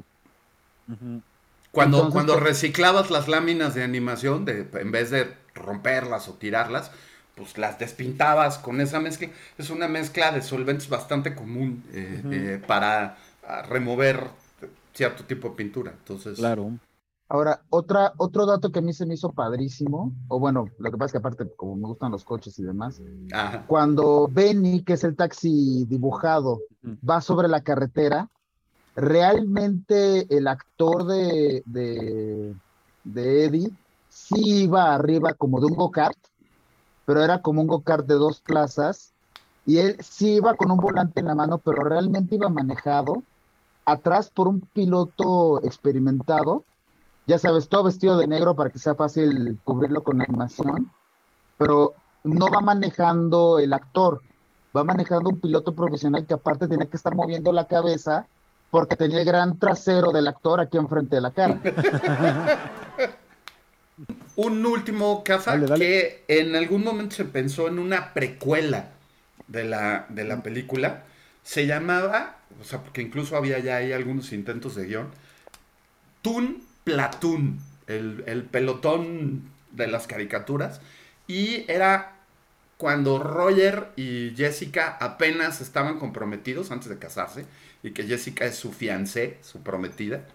Cuando, Entonces, cuando pues- reciclabas las láminas de animación, de, en vez de romperlas o tirarlas, pues las despintabas con esa mezcla. Es una mezcla de solventes bastante común eh, eh, para ah, remover cierto tipo de pintura. Entonces, Claro. Ahora, otra, otro dato que a mí se me hizo padrísimo, o bueno, lo que pasa es que aparte, como me gustan los coches y demás, ajá. cuando Benny, que es el taxi dibujado, va sobre la carretera, realmente el actor de, de, de Eddie sí iba arriba como de un go-kart, pero era como un go-kart de dos plazas, y él sí iba con un volante en la mano, pero realmente iba manejado atrás por un piloto experimentado, ya sabes, todo vestido de negro para que sea fácil cubrirlo con animación, pero no va manejando el actor, va manejando un piloto profesional que aparte tenía que estar moviendo la cabeza porque tenía el gran trasero del actor aquí enfrente de la cara. Un último, Caza, Dale, dale. que en algún momento se pensó en una precuela de la, de la película. Se llamaba, o sea, porque incluso había ya ahí algunos intentos de guion, Toon Platoon, el, el pelotón de las caricaturas. Y era cuando Roger y Jessica apenas estaban comprometidos antes de casarse, y que Jessica es su fiancé, su prometida,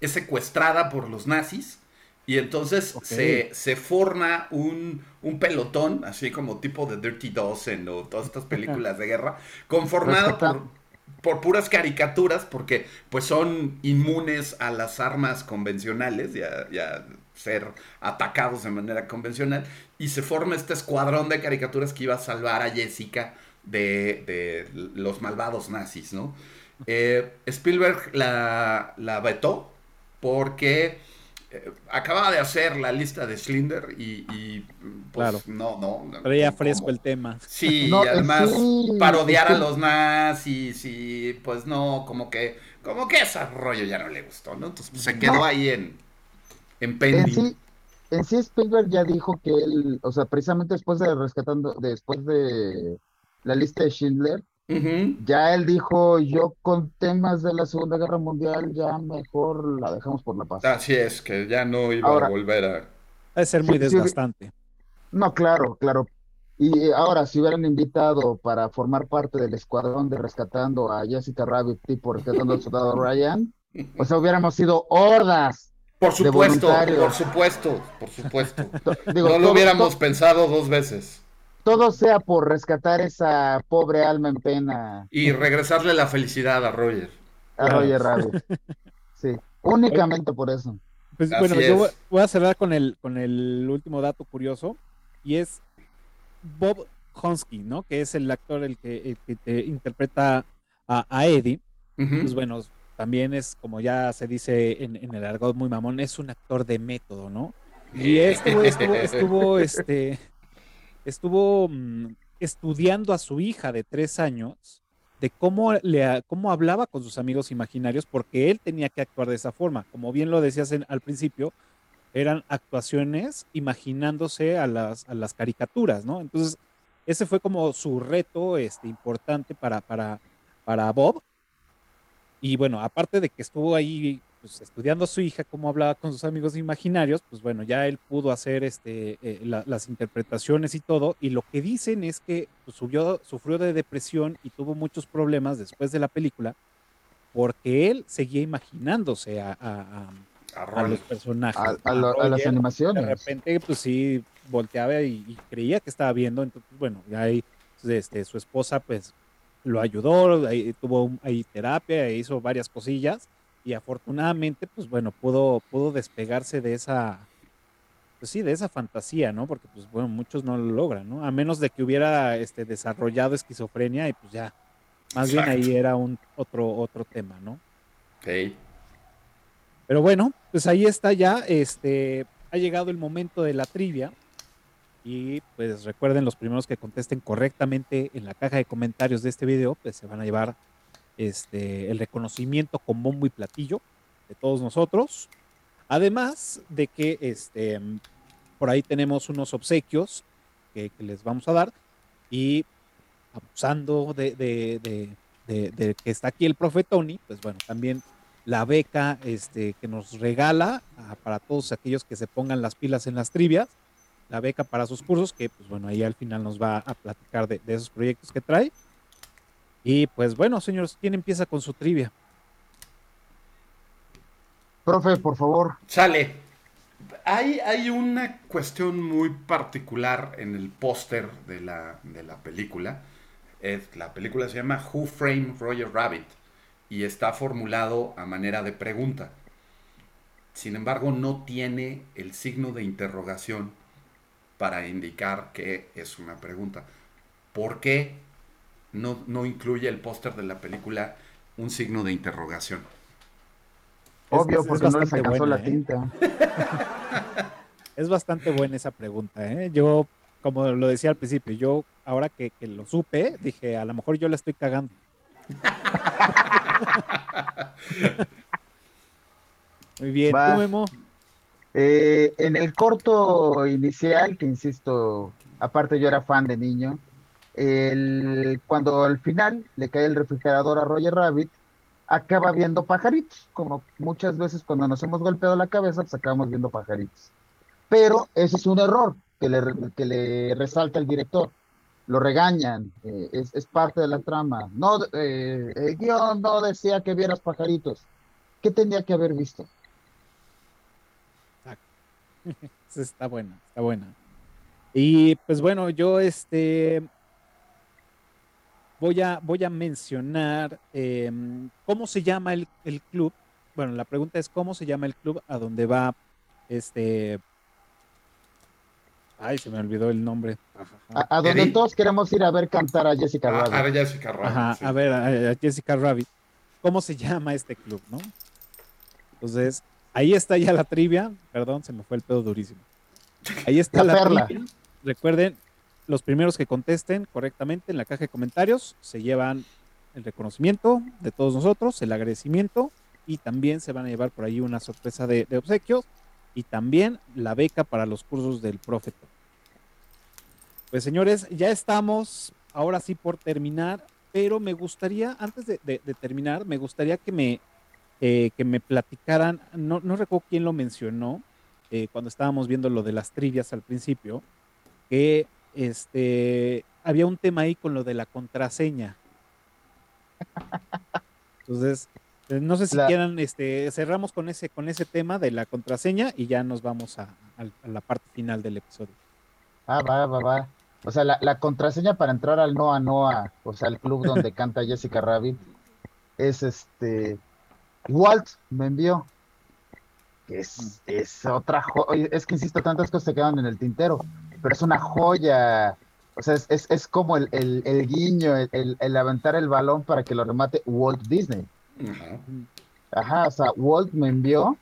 es secuestrada por los nazis. Y entonces se, se forma un, un pelotón, así como tipo de Dirty Dozen o todas estas películas de guerra, conformado por, por puras caricaturas, porque pues son inmunes a las armas convencionales y a, ser atacados de manera convencional. Y se forma este escuadrón de caricaturas que iba a salvar a Jessica de, de los malvados nazis, ¿no? Eh, Spielberg la, la vetó porque eh, acababa de hacer la lista de Schindler y, y, pues Claro. no, no. Traía ¿cómo? fresco el tema. Sí, No, y además sí, parodiar a los nazis y pues no, como que, como que ese rollo ya no le gustó, ¿no? Entonces pues, se quedó No. ahí en, en En pending. sí, en sí Spielberg ya dijo que él, o sea, precisamente después de rescatando, después de la lista de Schindler, Ya él dijo, yo con temas de la Segunda Guerra Mundial ya mejor la dejamos por la paz. Así es, que ya no iba Ahora- a volver a... Debe ser muy Sí, sí, desgastante. No, claro, claro. Y ahora, si hubieran invitado para formar parte del escuadrón de rescatando a Jessica Rabbit, tipo rescatando al soldado Ryan, o sea, hubiéramos sido hordas Por de supuesto, por supuesto, por supuesto. Digo, no lo todo- hubiéramos pensado dos veces. Todo sea por rescatar esa pobre alma en pena Y regresarle la felicidad a Roger. a. Roger Rabbit. Sí, únicamente por eso. Pues Así bueno, es. yo voy- a cerrar con el, con el último dato curioso y es Bob Honsky, ¿no? Que es el actor el que, el que te interpreta a, a Eddie. Pues bueno, también es, como ya se dice en, en el argot muy mamón, es un actor de método, ¿no? Y este güey estuvo, estuvo, este, estuvo mm, estudiando a su hija de tres años de cómo, le, cómo hablaba con sus amigos imaginarios, porque él tenía que actuar de esa forma. Como bien lo decías al principio, eran actuaciones imaginándose a las, a las caricaturas, ¿no? Entonces, ese fue como su reto este, importante para, para, para Bob. Y bueno, aparte de que estuvo ahí pues, estudiando a su hija, cómo hablaba con sus amigos imaginarios, pues bueno, ya él pudo hacer este, eh, la- las interpretaciones y todo. Y lo que dicen es que pues, subió, sufrió de depresión y tuvo muchos problemas después de la película, porque él seguía imaginándose a, a- a- A a los personajes. A, a lo- a las Roger, de animaciones. repente, pues sí, volteaba y, y creía que estaba viendo. Entonces, bueno, ya ahí este, su esposa, pues lo ayudó, ahí tuvo ahí terapia, hizo varias cosillas y afortunadamente, pues bueno, pudo, pudo despegarse de esa, pues sí, de esa fantasía, ¿no? Porque, pues bueno, muchos no lo logran, ¿no? A menos de que hubiera este, desarrollado esquizofrenia y pues ya, más bien ahí era un otro, otro tema, ¿no? Ok. Pero bueno, pues ahí está ya. Este ha llegado el momento de la trivia. Y pues recuerden, los primeros que contesten correctamente en la caja de comentarios de este video, pues se van a llevar este el reconocimiento con bombo y platillo de todos nosotros. Además de que este por ahí tenemos unos obsequios que, les vamos a dar. Y abusando de, que está aquí el profe Tony, pues bueno, también la beca este, que nos regala para todos aquellos que se pongan las pilas en las trivias, la beca para sus cursos, que pues bueno, ahí al final nos va a platicar de esos proyectos que trae. Y pues bueno, señores, ¿quién empieza con su trivia? Profe, por favor. Sale. Hay, hay una cuestión muy particular en el póster de la, de la película. Es, la película se llama Who Framed Roger Rabbit y está formulado a manera de pregunta. Sin embargo, no tiene el signo de interrogación para indicar que es una pregunta. ¿Por qué no, no incluye el póster de la película un signo de interrogación? Obvio, es porque no les alcanzó buena, la ¿eh? tinta. Es bastante buena esa pregunta, ¿eh? Yo, como lo decía al principio, yo ahora que, que lo supe, dije, a lo mejor yo la estoy cagando. Muy bien, Va. tú, Memo. Eh, en el corto inicial, que insisto, aparte yo era fan de niño, cuando al final le cae el refrigerador a Roger Rabbit, acaba viendo pajaritos, como muchas veces cuando nos hemos golpeado la cabeza, pues acabamos viendo pajaritos. Pero ese es un error que le, resalta el director. Lo regañan, eh, es, parte de la trama. No, eh, guion no decía que vieras pajaritos. ¿Qué tenía que haber visto? Sí, Está buena, está buena. Y pues bueno, yo este voy a, voy a mencionar em, cómo se llama el, el club. Bueno, la pregunta es cómo se llama el club a donde va este. Ay, se me olvidó el nombre. A, a donde todos queremos ir a ver cantar a Jessica Ah, Rabbit. a ver, Jessica Rabbit, Ajá, sí. a ver, a, a Jessica Rabbit. ¿Cómo se llama este club, no? Entonces, ahí está ya la trivia. Perdón, se me fue el pedo durísimo. Ahí está La la, perla. trivia. Recuerden, los primeros que contesten correctamente en la caja de comentarios se llevan el reconocimiento de todos nosotros, el agradecimiento y también se van a llevar por ahí una sorpresa de, obsequios y también la beca para los cursos del profeta. Pues señores, ya estamos ahora sí por terminar, pero me gustaría, antes de terminar, me gustaría que me, eh, que me platicaran, no, no recuerdo quién lo mencionó, eh, cuando estábamos viendo lo de las trivias al principio, que este, había un tema ahí con lo de la contraseña. Entonces, Eh, No sé si La- quieran, este, cerramos con ese, con ese tema de la contraseña y ya nos vamos a, a- a la parte final del episodio. Ah, va, va, va. O sea, la, la contraseña para entrar al Noa Noa, o sea, el club donde canta Jessica Rabbit, es este. Walt me envió. Es, es otra joya. Es que insisto, tantas cosas se quedan en el tintero, pero es una joya. O sea, es, es, es como el, el, el guiño, el, el, el aventar el balón para que lo remate Walt Disney. Ajá. Ajá, o sea, Walt me envió.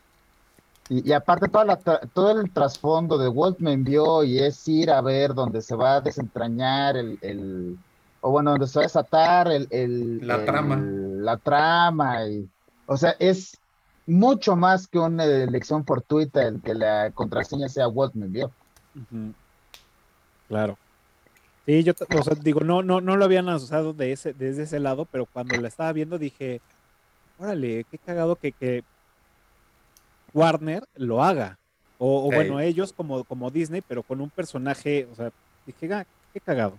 Y, y aparte toda la tra- todo el trasfondo de Walt me envió y es ir a ver donde se va a desentrañar el, el o bueno, donde se va a desatar el, el- La el- trama. la trama y, o sea, es mucho más que una elección fortuita el que la contraseña sea Walt me envió. Ujú. Claro. Sí, yo, t- o sea, digo, no, no, no lo habían usado de ese, desde ese lado, pero cuando la estaba viendo dije, órale, qué cagado que, que Warner lo haga. O, o bueno, ellos como, como Disney, pero con un personaje, o sea, dije, ah, qué cagado.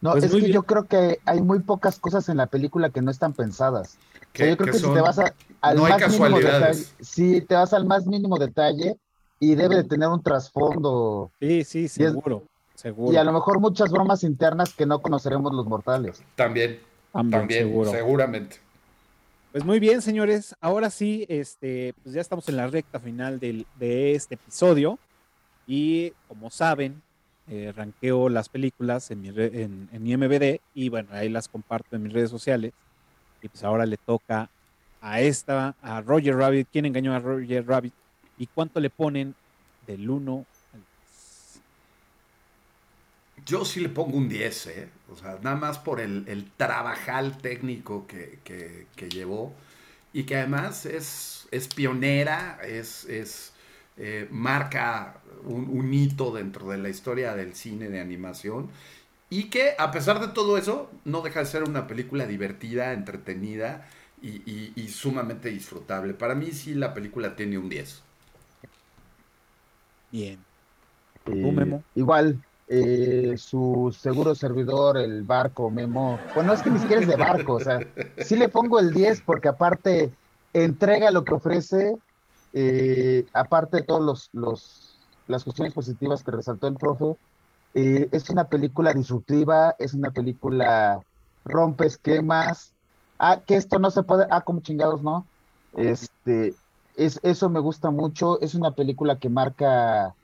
No, Pues es que bien. yo creo que hay muy pocas cosas en la película que no están pensadas. O sea, Que- yo creo que que si son- te vas a- al no hay más mínimo detalle, sí, te vas al más mínimo detalle y debe de tener un trasfondo Sí, sí, seguro, seguro. y a lo mejor muchas bromas internas que no conoceremos los mortales. También, También, también, seguro. seguramente. Pues muy bien, señores. Ahora sí, este, pues ya estamos en la recta final del- de este episodio. Y como saben, eh, ranqueo las películas en mi, re- en, en IMBD y bueno, ahí las comparto en mis redes sociales. Y pues ahora le toca a esta, a Roger Rabbit. ¿Quién engañó a Roger Rabbit? ¿Y cuánto le ponen del 1 al 10? Yo sí le pongo un 10, ¿eh? O sea, nada más por el, el trabajal técnico que, que- que llevó y que además es, es pionera, es, es eh, marca un, hito dentro de la historia del cine de animación y que a pesar de todo eso no deja de ser una película divertida, entretenida y, y- y sumamente disfrutable. Para mí sí la película tiene un 10. Bien. Eh, Memo? igual, eh, su seguro servidor, el barco, Memo. Bueno, es que ni siquiera es de barco, o sea, sí le pongo el 10 porque aparte entrega lo que ofrece, eh, aparte de todos los, los, las cuestiones positivas que resaltó el profe, eh, es una película disruptiva, es una película rompe esquemas. Ah, que esto no se puede, ah, como chingados, ¿no? Este, es, eso me gusta mucho, es una película que marca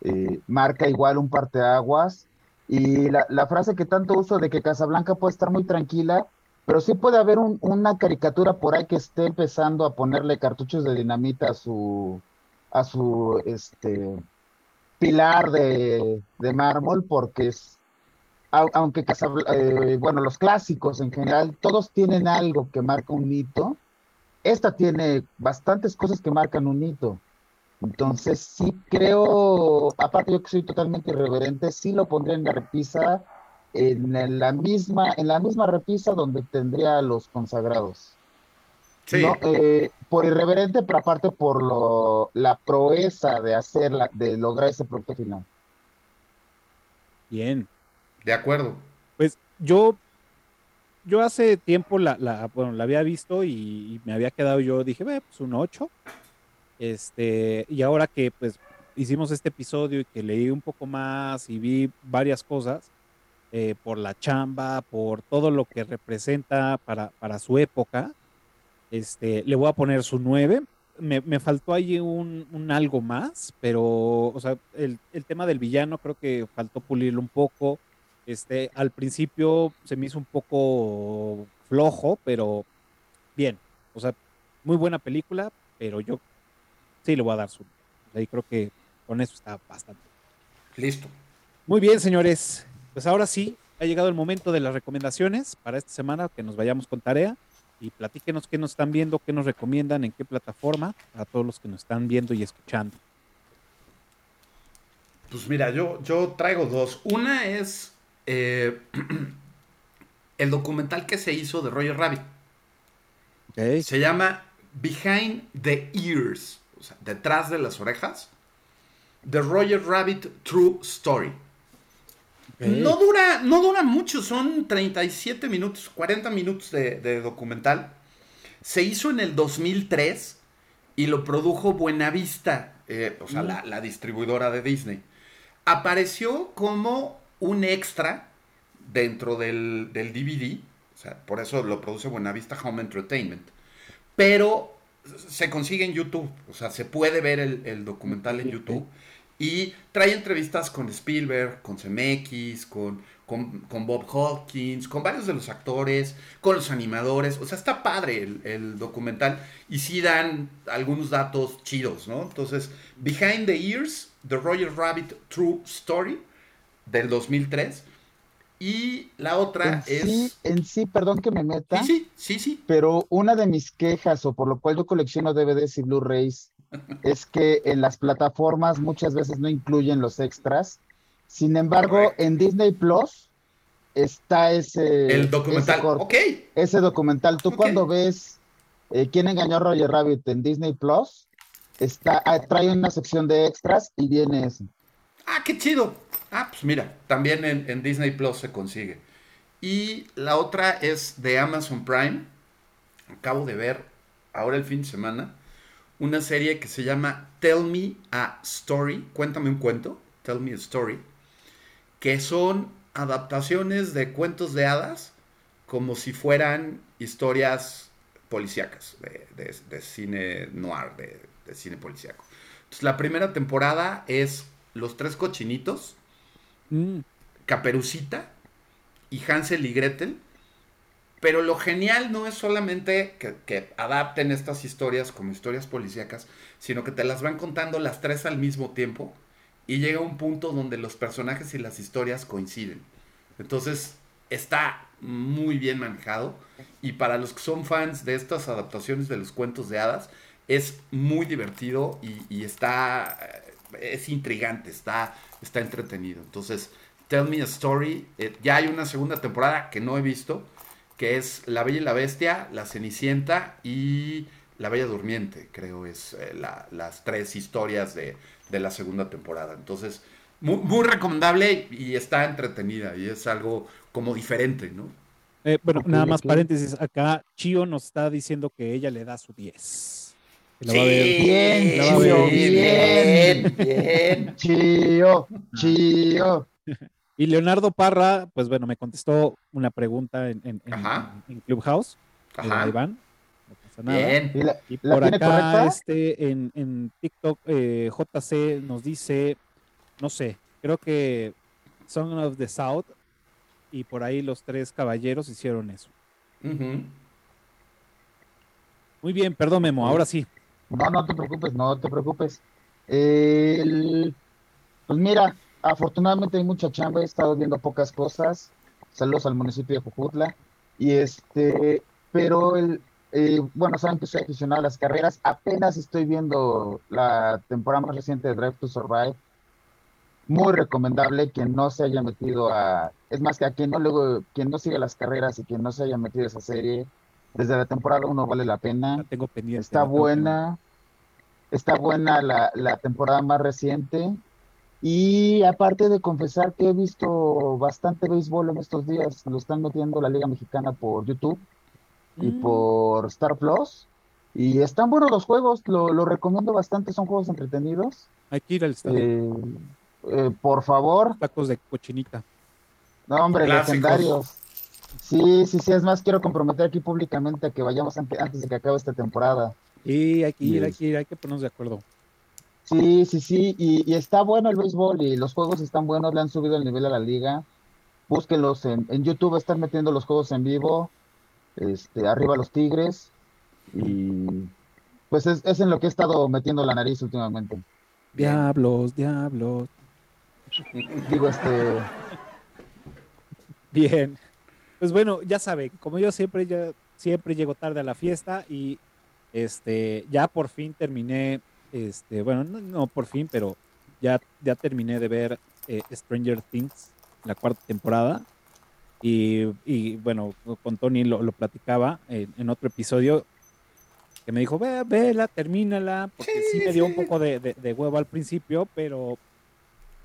eh, marca igual un parteaguas. Y la, la frase que tanto uso de que Casablanca puede estar muy tranquila, pero sí puede haber un- una caricatura por ahí que esté empezando a ponerle cartuchos de dinamita a su, a su este, pilar de, de mármol, porque es, au- aunque Casabl- eh, bueno, los clásicos en general, todos tienen algo que marca un hito. Esta tiene bastantes cosas que marcan un hito. Entonces sí creo, aparte yo que soy totalmente irreverente, sí lo pondría en la repisa, en la misma, en la misma repisa donde tendría a los consagrados. Sí, No, eh, por irreverente, pero aparte por lo, la proeza de hacerla, de lograr ese producto final. Bien. de acuerdo. Pues yo, yo hace tiempo la, la, bueno, la había visto y, me había quedado, yo dije, "Ve, pues un 8. Este, y ahora que pues hicimos este episodio y que leí un poco más y vi varias cosas, eh, por la chamba, por todo lo que representa para, para su época, este, le voy a poner su 9. Me, me faltó ahí un, un algo más, pero, o sea, el, el tema del villano creo que faltó pulirlo un poco. Este, al principio se me hizo un poco flojo, pero bien. O sea, muy buena película, pero yo sí le voy a dar su. Ahí creo que con eso está bastante. Listo. Muy bien, señores. Pues ahora sí, ha llegado el momento de las recomendaciones para esta semana, que nos vayamos con tarea y platíquenos qué nos están viendo, qué nos recomiendan, en qué plataforma, a todos los que nos están viendo y escuchando. Pues mira, yo, yo traigo dos. Una es eh, el documental que se hizo de Roger Rabbit. Se llama Behind the Ears, o sea, detrás de las orejas. The Roger Rabbit True Story. No dura, no dura mucho, son 37 minutos, 40 minutos de, de documental. Se hizo en el 2003 y lo produjo Buenavista, eh, o sea, la, la distribuidora de Disney. Apareció como un extra dentro del, del DVD, o sea, por eso lo produce Buenavista Home Entertainment, pero se consigue en YouTube, o sea, se puede ver el, el documental en YouTube. Y trae entrevistas con Spielberg, con CMX, con, con, con, Bob Hawkins, con varios de los actores, con los animadores, o sea, está padre el, el documental y sí dan algunos datos chidos, ¿no? Entonces, Behind the Ears, The Roger Rabbit True Story del 2003 y la otra En es... sí, en sí, perdón que me meta, Sí, sí, sí, sí. pero una de mis quejas, o por lo cual yo colecciono DVDs y Blu-rays, es que en las plataformas muchas veces no incluyen los extras. Sin embargo, Correcto. en Disney Plus está ese, El documental. ese, corto, Ok. ese documental. Tú cuando ves eh, ¿Quién engañó a Roger Rabbit en Disney Plus? Está, ah, trae una sección de extras y viene ese. Ah, qué chido. Ah, pues mira, también en, Disney Plus se consigue. Y la otra es de Amazon Prime. Acabo de ver ahora el fin de semana una serie que se llama Tell Me a Story. Cuéntame un cuento. Tell Me a Story. Que son adaptaciones de cuentos de hadas como si fueran historias policíacas de cine noir, de, de cine policíaco. Entonces, la primera temporada es Los Tres Cochinitos, Mm, Caperucita y Hansel y Gretel. Pero lo genial no es solamente que, adapten estas historias como historias policíacas, sino que te las van contando las tres al mismo tiempo y llega un punto donde los personajes y las historias coinciden. Entonces está muy bien manejado y para los que son fans de estas adaptaciones de los cuentos de hadas es muy divertido y, y está eh, es intrigante, está, está entretenido. Entonces, Tell Me a Story, eh, ya hay una segunda temporada que no he visto, que es La Bella y la Bestia, La Cenicienta y La Bella Durmiente, creo es eh, la- las tres historias de, de la segunda temporada. Entonces, muy, muy recomendable y está entretenida y es algo como diferente, ¿no? eh, bueno, nada más paréntesis. Acá Chio nos está diciendo que ella le da su 10. Que la Sí, va a ver. Bien, la va a ver. sí, bien, bien. Chío, chío. Y Leonardo Parra, pues bueno, me contestó una pregunta en, en- en- Ajá. en Clubhouse. Ahí va, Ajá. no pasa nada. Bien. ¿Y la, Y la por acá, correcta? este, en, en TikTok, eh, JC nos dice, no sé, creo que Song of the South y por ahí los tres caballeros hicieron eso. Ujú. Muy bien, perdón Memo, ahora sí. No, no te preocupes, no te preocupes. El- pues mira, afortunadamente hay mucha chamba, he estado viendo pocas cosas. Saludos al municipio de Jujutla. Y este, pero el, eh, bueno, saben que soy aficionado a las carreras. Apenas estoy viendo la temporada más reciente de Drive to Survive. Muy recomendable que no se haya metido a, es más que a quien no luego, quien no siga las carreras y quien no se haya metido a esa serie, desde la temporada 1 vale la pena. La tengo pendiente. Está buena, está buena la, la temporada más reciente. Y aparte de confesar que he visto bastante béisbol en estos días, lo están metiendo la Liga Mexicana por YouTube y Mm. por Star Plus. Y están buenos los juegos, lo, lo recomiendo bastante, son juegos entretenidos. Hay que ir al estadio. Eh, eh, por favor, Tacos de cochinita. no, hombre, Clásicos. legendarios. Sí, sí, sí, es más, quiero comprometer aquí públicamente a que vayamos ante- antes de que acabe esta temporada. Y hay que ir, hay que ir, hay que ponernos de acuerdo. Sí, sí, sí, y, y está bueno el béisbol y los juegos están buenos, le han subido el nivel a la liga. Búsquenlos en, en YouTube, están metiendo los juegos en vivo, este, arriba los Tigres, y pues es, es en lo que he estado metiendo la nariz últimamente. Diablos, diablos. Digo, este, Bien. Pues bueno, ya saben, como yo siempre, ya, siempre llego tarde a la fiesta y este, ya por fin terminé, este, bueno, no, por fin, pero ya, ya terminé de ver eh, Stranger Things, la cuarta temporada. Y, y, bueno, con Tony lo, lo platicaba en, otro episodio, que me dijo, ve, vela, termínala, porque sí, me dio un poco de, de, de huevo al principio, pero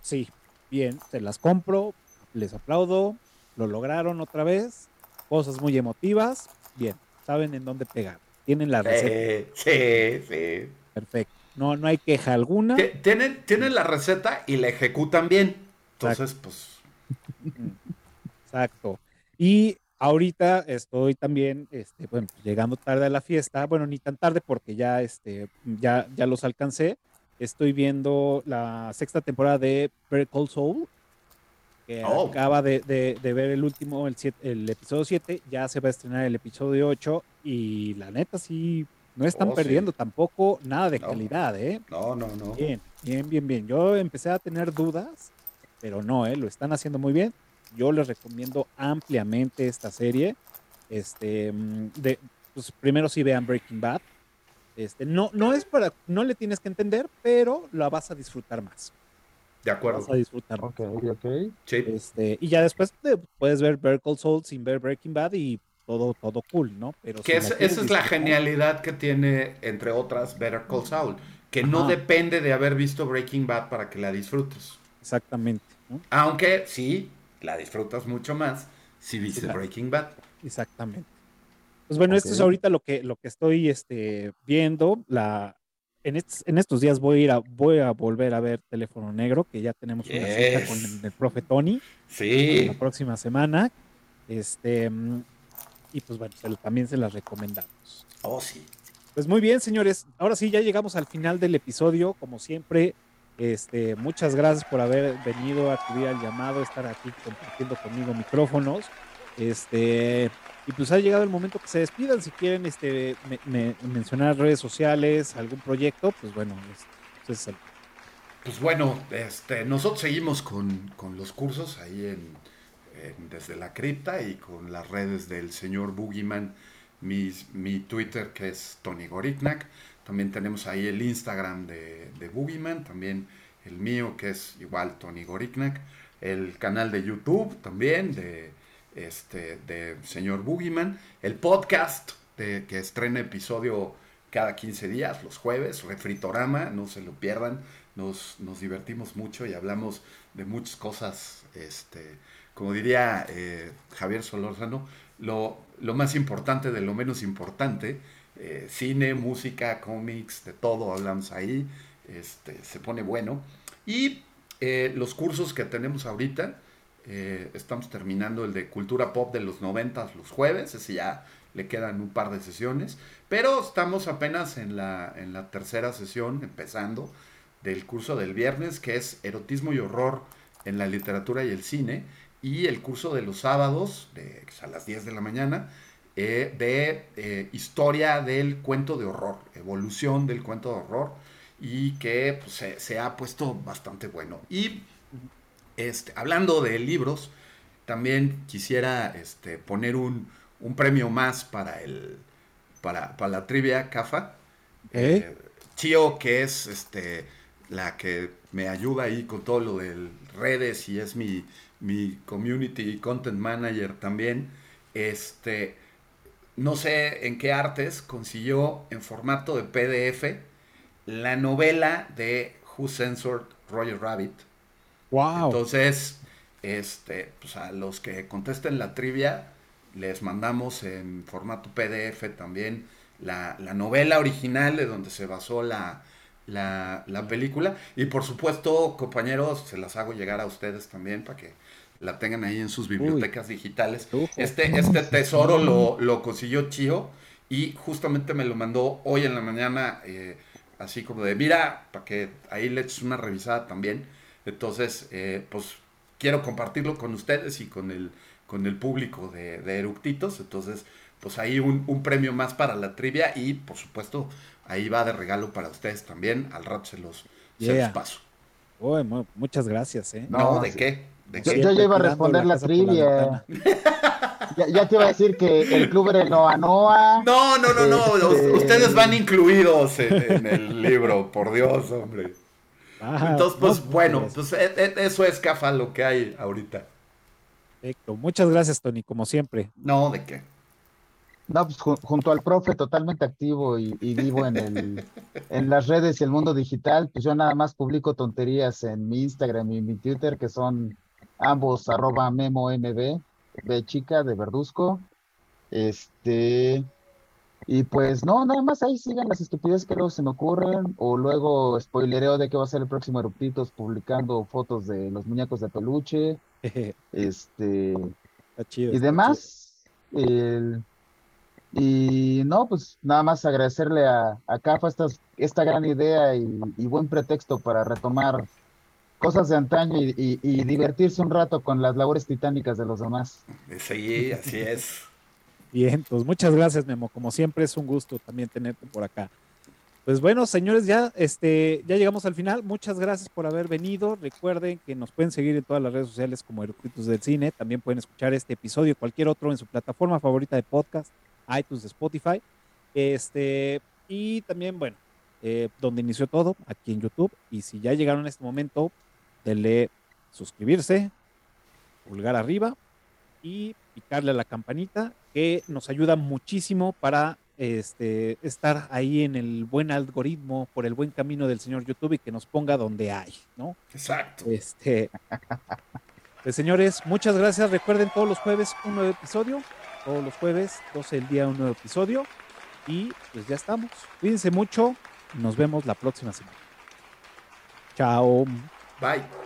sí, bien, se las compro, les aplaudo, lo lograron otra vez, cosas muy emotivas, bien, saben en dónde pegar. tienen la receta. Sí, sí, Perfecto. No, no hay queja alguna. Tienen, tienen la receta y la ejecutan bien. Entonces, pues. Exacto. Y ahorita estoy también, este, bueno, llegando tarde a la fiesta. Bueno, ni tan tarde porque ya, este, ya, ya los alcancé. Estoy viendo la sexta temporada de Better Call Soul, que Oh. acaba de, de- de ver el último, el, siete- el episodio 7, ya se va a estrenar el episodio 8 y la neta sí, no están Oh, sí. perdiendo tampoco nada de No. calidad, ¿eh? No, no, no. Bien, bien, bien, bien. Yo empecé a tener dudas, pero no, ¿eh? lo están haciendo muy bien. Yo les recomiendo ampliamente esta serie. Este, mm, de, pues primero sí vean Breaking Bad. Este, no, no es para, no le tienes que entender, pero la vas a disfrutar más. De acuerdo. Vas a disfrutar. Ok, ok. Sí. Este, y ya después te puedes ver Better Call Saul sin ver Breaking Bad y todo, todo cool, ¿no? Pero Que si es- la quieres esa es la genialidad que tiene, entre otras, Better Call Saul. Que no depende de haber visto Breaking Bad para que la disfrutes. Exactamente, ¿no? Aunque sí, la disfrutas mucho más si viste claro. Breaking Bad. Exactamente. Pues bueno, esto es ahorita lo que, lo que estoy este, viendo. La, en, estos, en estos días voy a ir a, voy a volver a ver Teléfono Negro, que ya tenemos una cita con el, el profe Tony Sí. la próxima semana. Este, y pues bueno, se lo- también se las recomendamos. Oh, sí. Pues muy bien, señores. Ahora sí, ya llegamos al final del episodio. Como siempre, este, muchas gracias por haber venido a acudir al llamado, estar aquí compartiendo conmigo micrófonos. Este, y pues ha llegado el momento que se despidan. Si quieren este, me- me- mencionar redes sociales, algún proyecto, pues bueno, es- pues es el- Pues bueno, este, nosotros seguimos con, con los cursos ahí en, Desde la Cripta y con las redes del señor Boogeyman, mi, mi Twitter que es Tony Goriknak. También tenemos ahí el Instagram de, de también el mío que es igual Tony Goriknak. El canal de YouTube también de, este, de señor Boogeyman. El podcast que estrena episodio cada 15 días, los jueves, Refritorama, no se lo pierdan. Nos, nos divertimos mucho y hablamos de muchas cosas, este, como diría eh, Javier Solórzano, lo, lo más importante de lo menos importante, eh, cine, música, cómics, de todo hablamos ahí, este, se pone bueno. Y eh, los cursos que tenemos ahorita, eh, estamos terminando el de cultura pop de los 90 los jueves, ese ya le quedan un par de sesiones, pero estamos apenas en la, en la tercera sesión, empezando del curso del viernes, que es erotismo y horror en la literatura y el cine, y el curso de los sábados, de, que es a las 10 de la mañana, eh, de eh, historia del cuento de horror, evolución del cuento de horror, y que pues, se, se ha puesto bastante bueno. Y este, hablando de libros, también quisiera este, poner un, un premio más para, el, para, para la trivia CAFA. Eh, Chio, que es este, la que me ayuda ahí con todo lo de redes y es mi, mi community content manager también. Este, no sé en qué artes consiguió en formato de PDF la novela de Who Censored Roger Rabbit. Wow. Entonces, este, pues a los que contesten la trivia, les mandamos en formato PDF también la, la novela original de donde se basó la, la, la película. Y por supuesto, compañeros, se las hago llegar a ustedes también para que la tengan ahí en sus bibliotecas digitales. Este, este tesoro lo, lo consiguió Chio y justamente me lo mandó hoy en la mañana, eh, así como de, mira, para que ahí le eches una revisada también. Entonces, eh, pues quiero compartirlo con ustedes y con el, con el público de, de Eructitos. Entonces, pues ahí un, un premio más para la trivia y, por supuesto, ahí va de regalo para ustedes también. Al rato se los, se los paso. Uy, muchas gracias, ¿eh? No, No, ¿de sí. qué? ¿De Yo- qué? yo ya iba a responder la trivia. Ya, ya te iba a decir que el club era Noa Noa. No, no, no, no. Este- Ustedes van incluidos en, en el libro, por Dios, hombre. Ah, Entonces, pues no, bueno, pues e- e- eso es CAFA lo que hay ahorita. Perfecto. Muchas gracias, Tony, como siempre. No, ¿de qué? No, pues ju- junto al profe totalmente activo y, y vivo en el, en las redes y el mundo digital, pues yo nada más publico tonterías en mi Instagram y mi Twitter, que son ambos arroba memo mb, de chica, de verduzco. Este, Y pues no, nada más ahí sigan las estupideces que luego se me ocurren, o luego spoilereo de qué va a ser el próximo Eruptitos publicando fotos de los muñecos de peluche, este, Está chido. y está demás. El- y no, pues nada más agradecerle a, a Cafa estas- esta gran idea y, y buen pretexto para retomar cosas de antaño y, y- y divertirse un rato con las labores titánicas de los demás. Sí, así es. Bien, pues muchas gracias, Memo. Como siempre es un gusto también tenerte por acá. Pues bueno, señores, ya, este, ya llegamos al final. Muchas gracias por haber venido. Recuerden que nos pueden seguir en todas las redes sociales como Eructitos del Cine. También pueden escuchar este episodio y cualquier otro en su plataforma favorita de podcast, iTunes, Spotify. Este, y también, bueno, eh, donde inició todo, aquí en YouTube. Y si ya llegaron a este momento, denle suscribirse, pulgar arriba y picarle a la campanita que nos ayuda muchísimo para este, estar ahí en el buen algoritmo, por el buen camino del señor YouTube y que nos ponga donde hay, ¿no? Exacto. Este, pues, señores, muchas gracias. Recuerden todos los jueves un nuevo episodio, todos los jueves 12 del día un nuevo episodio y pues ya estamos. Cuídense mucho, nos vemos la próxima semana. Chao. Bye.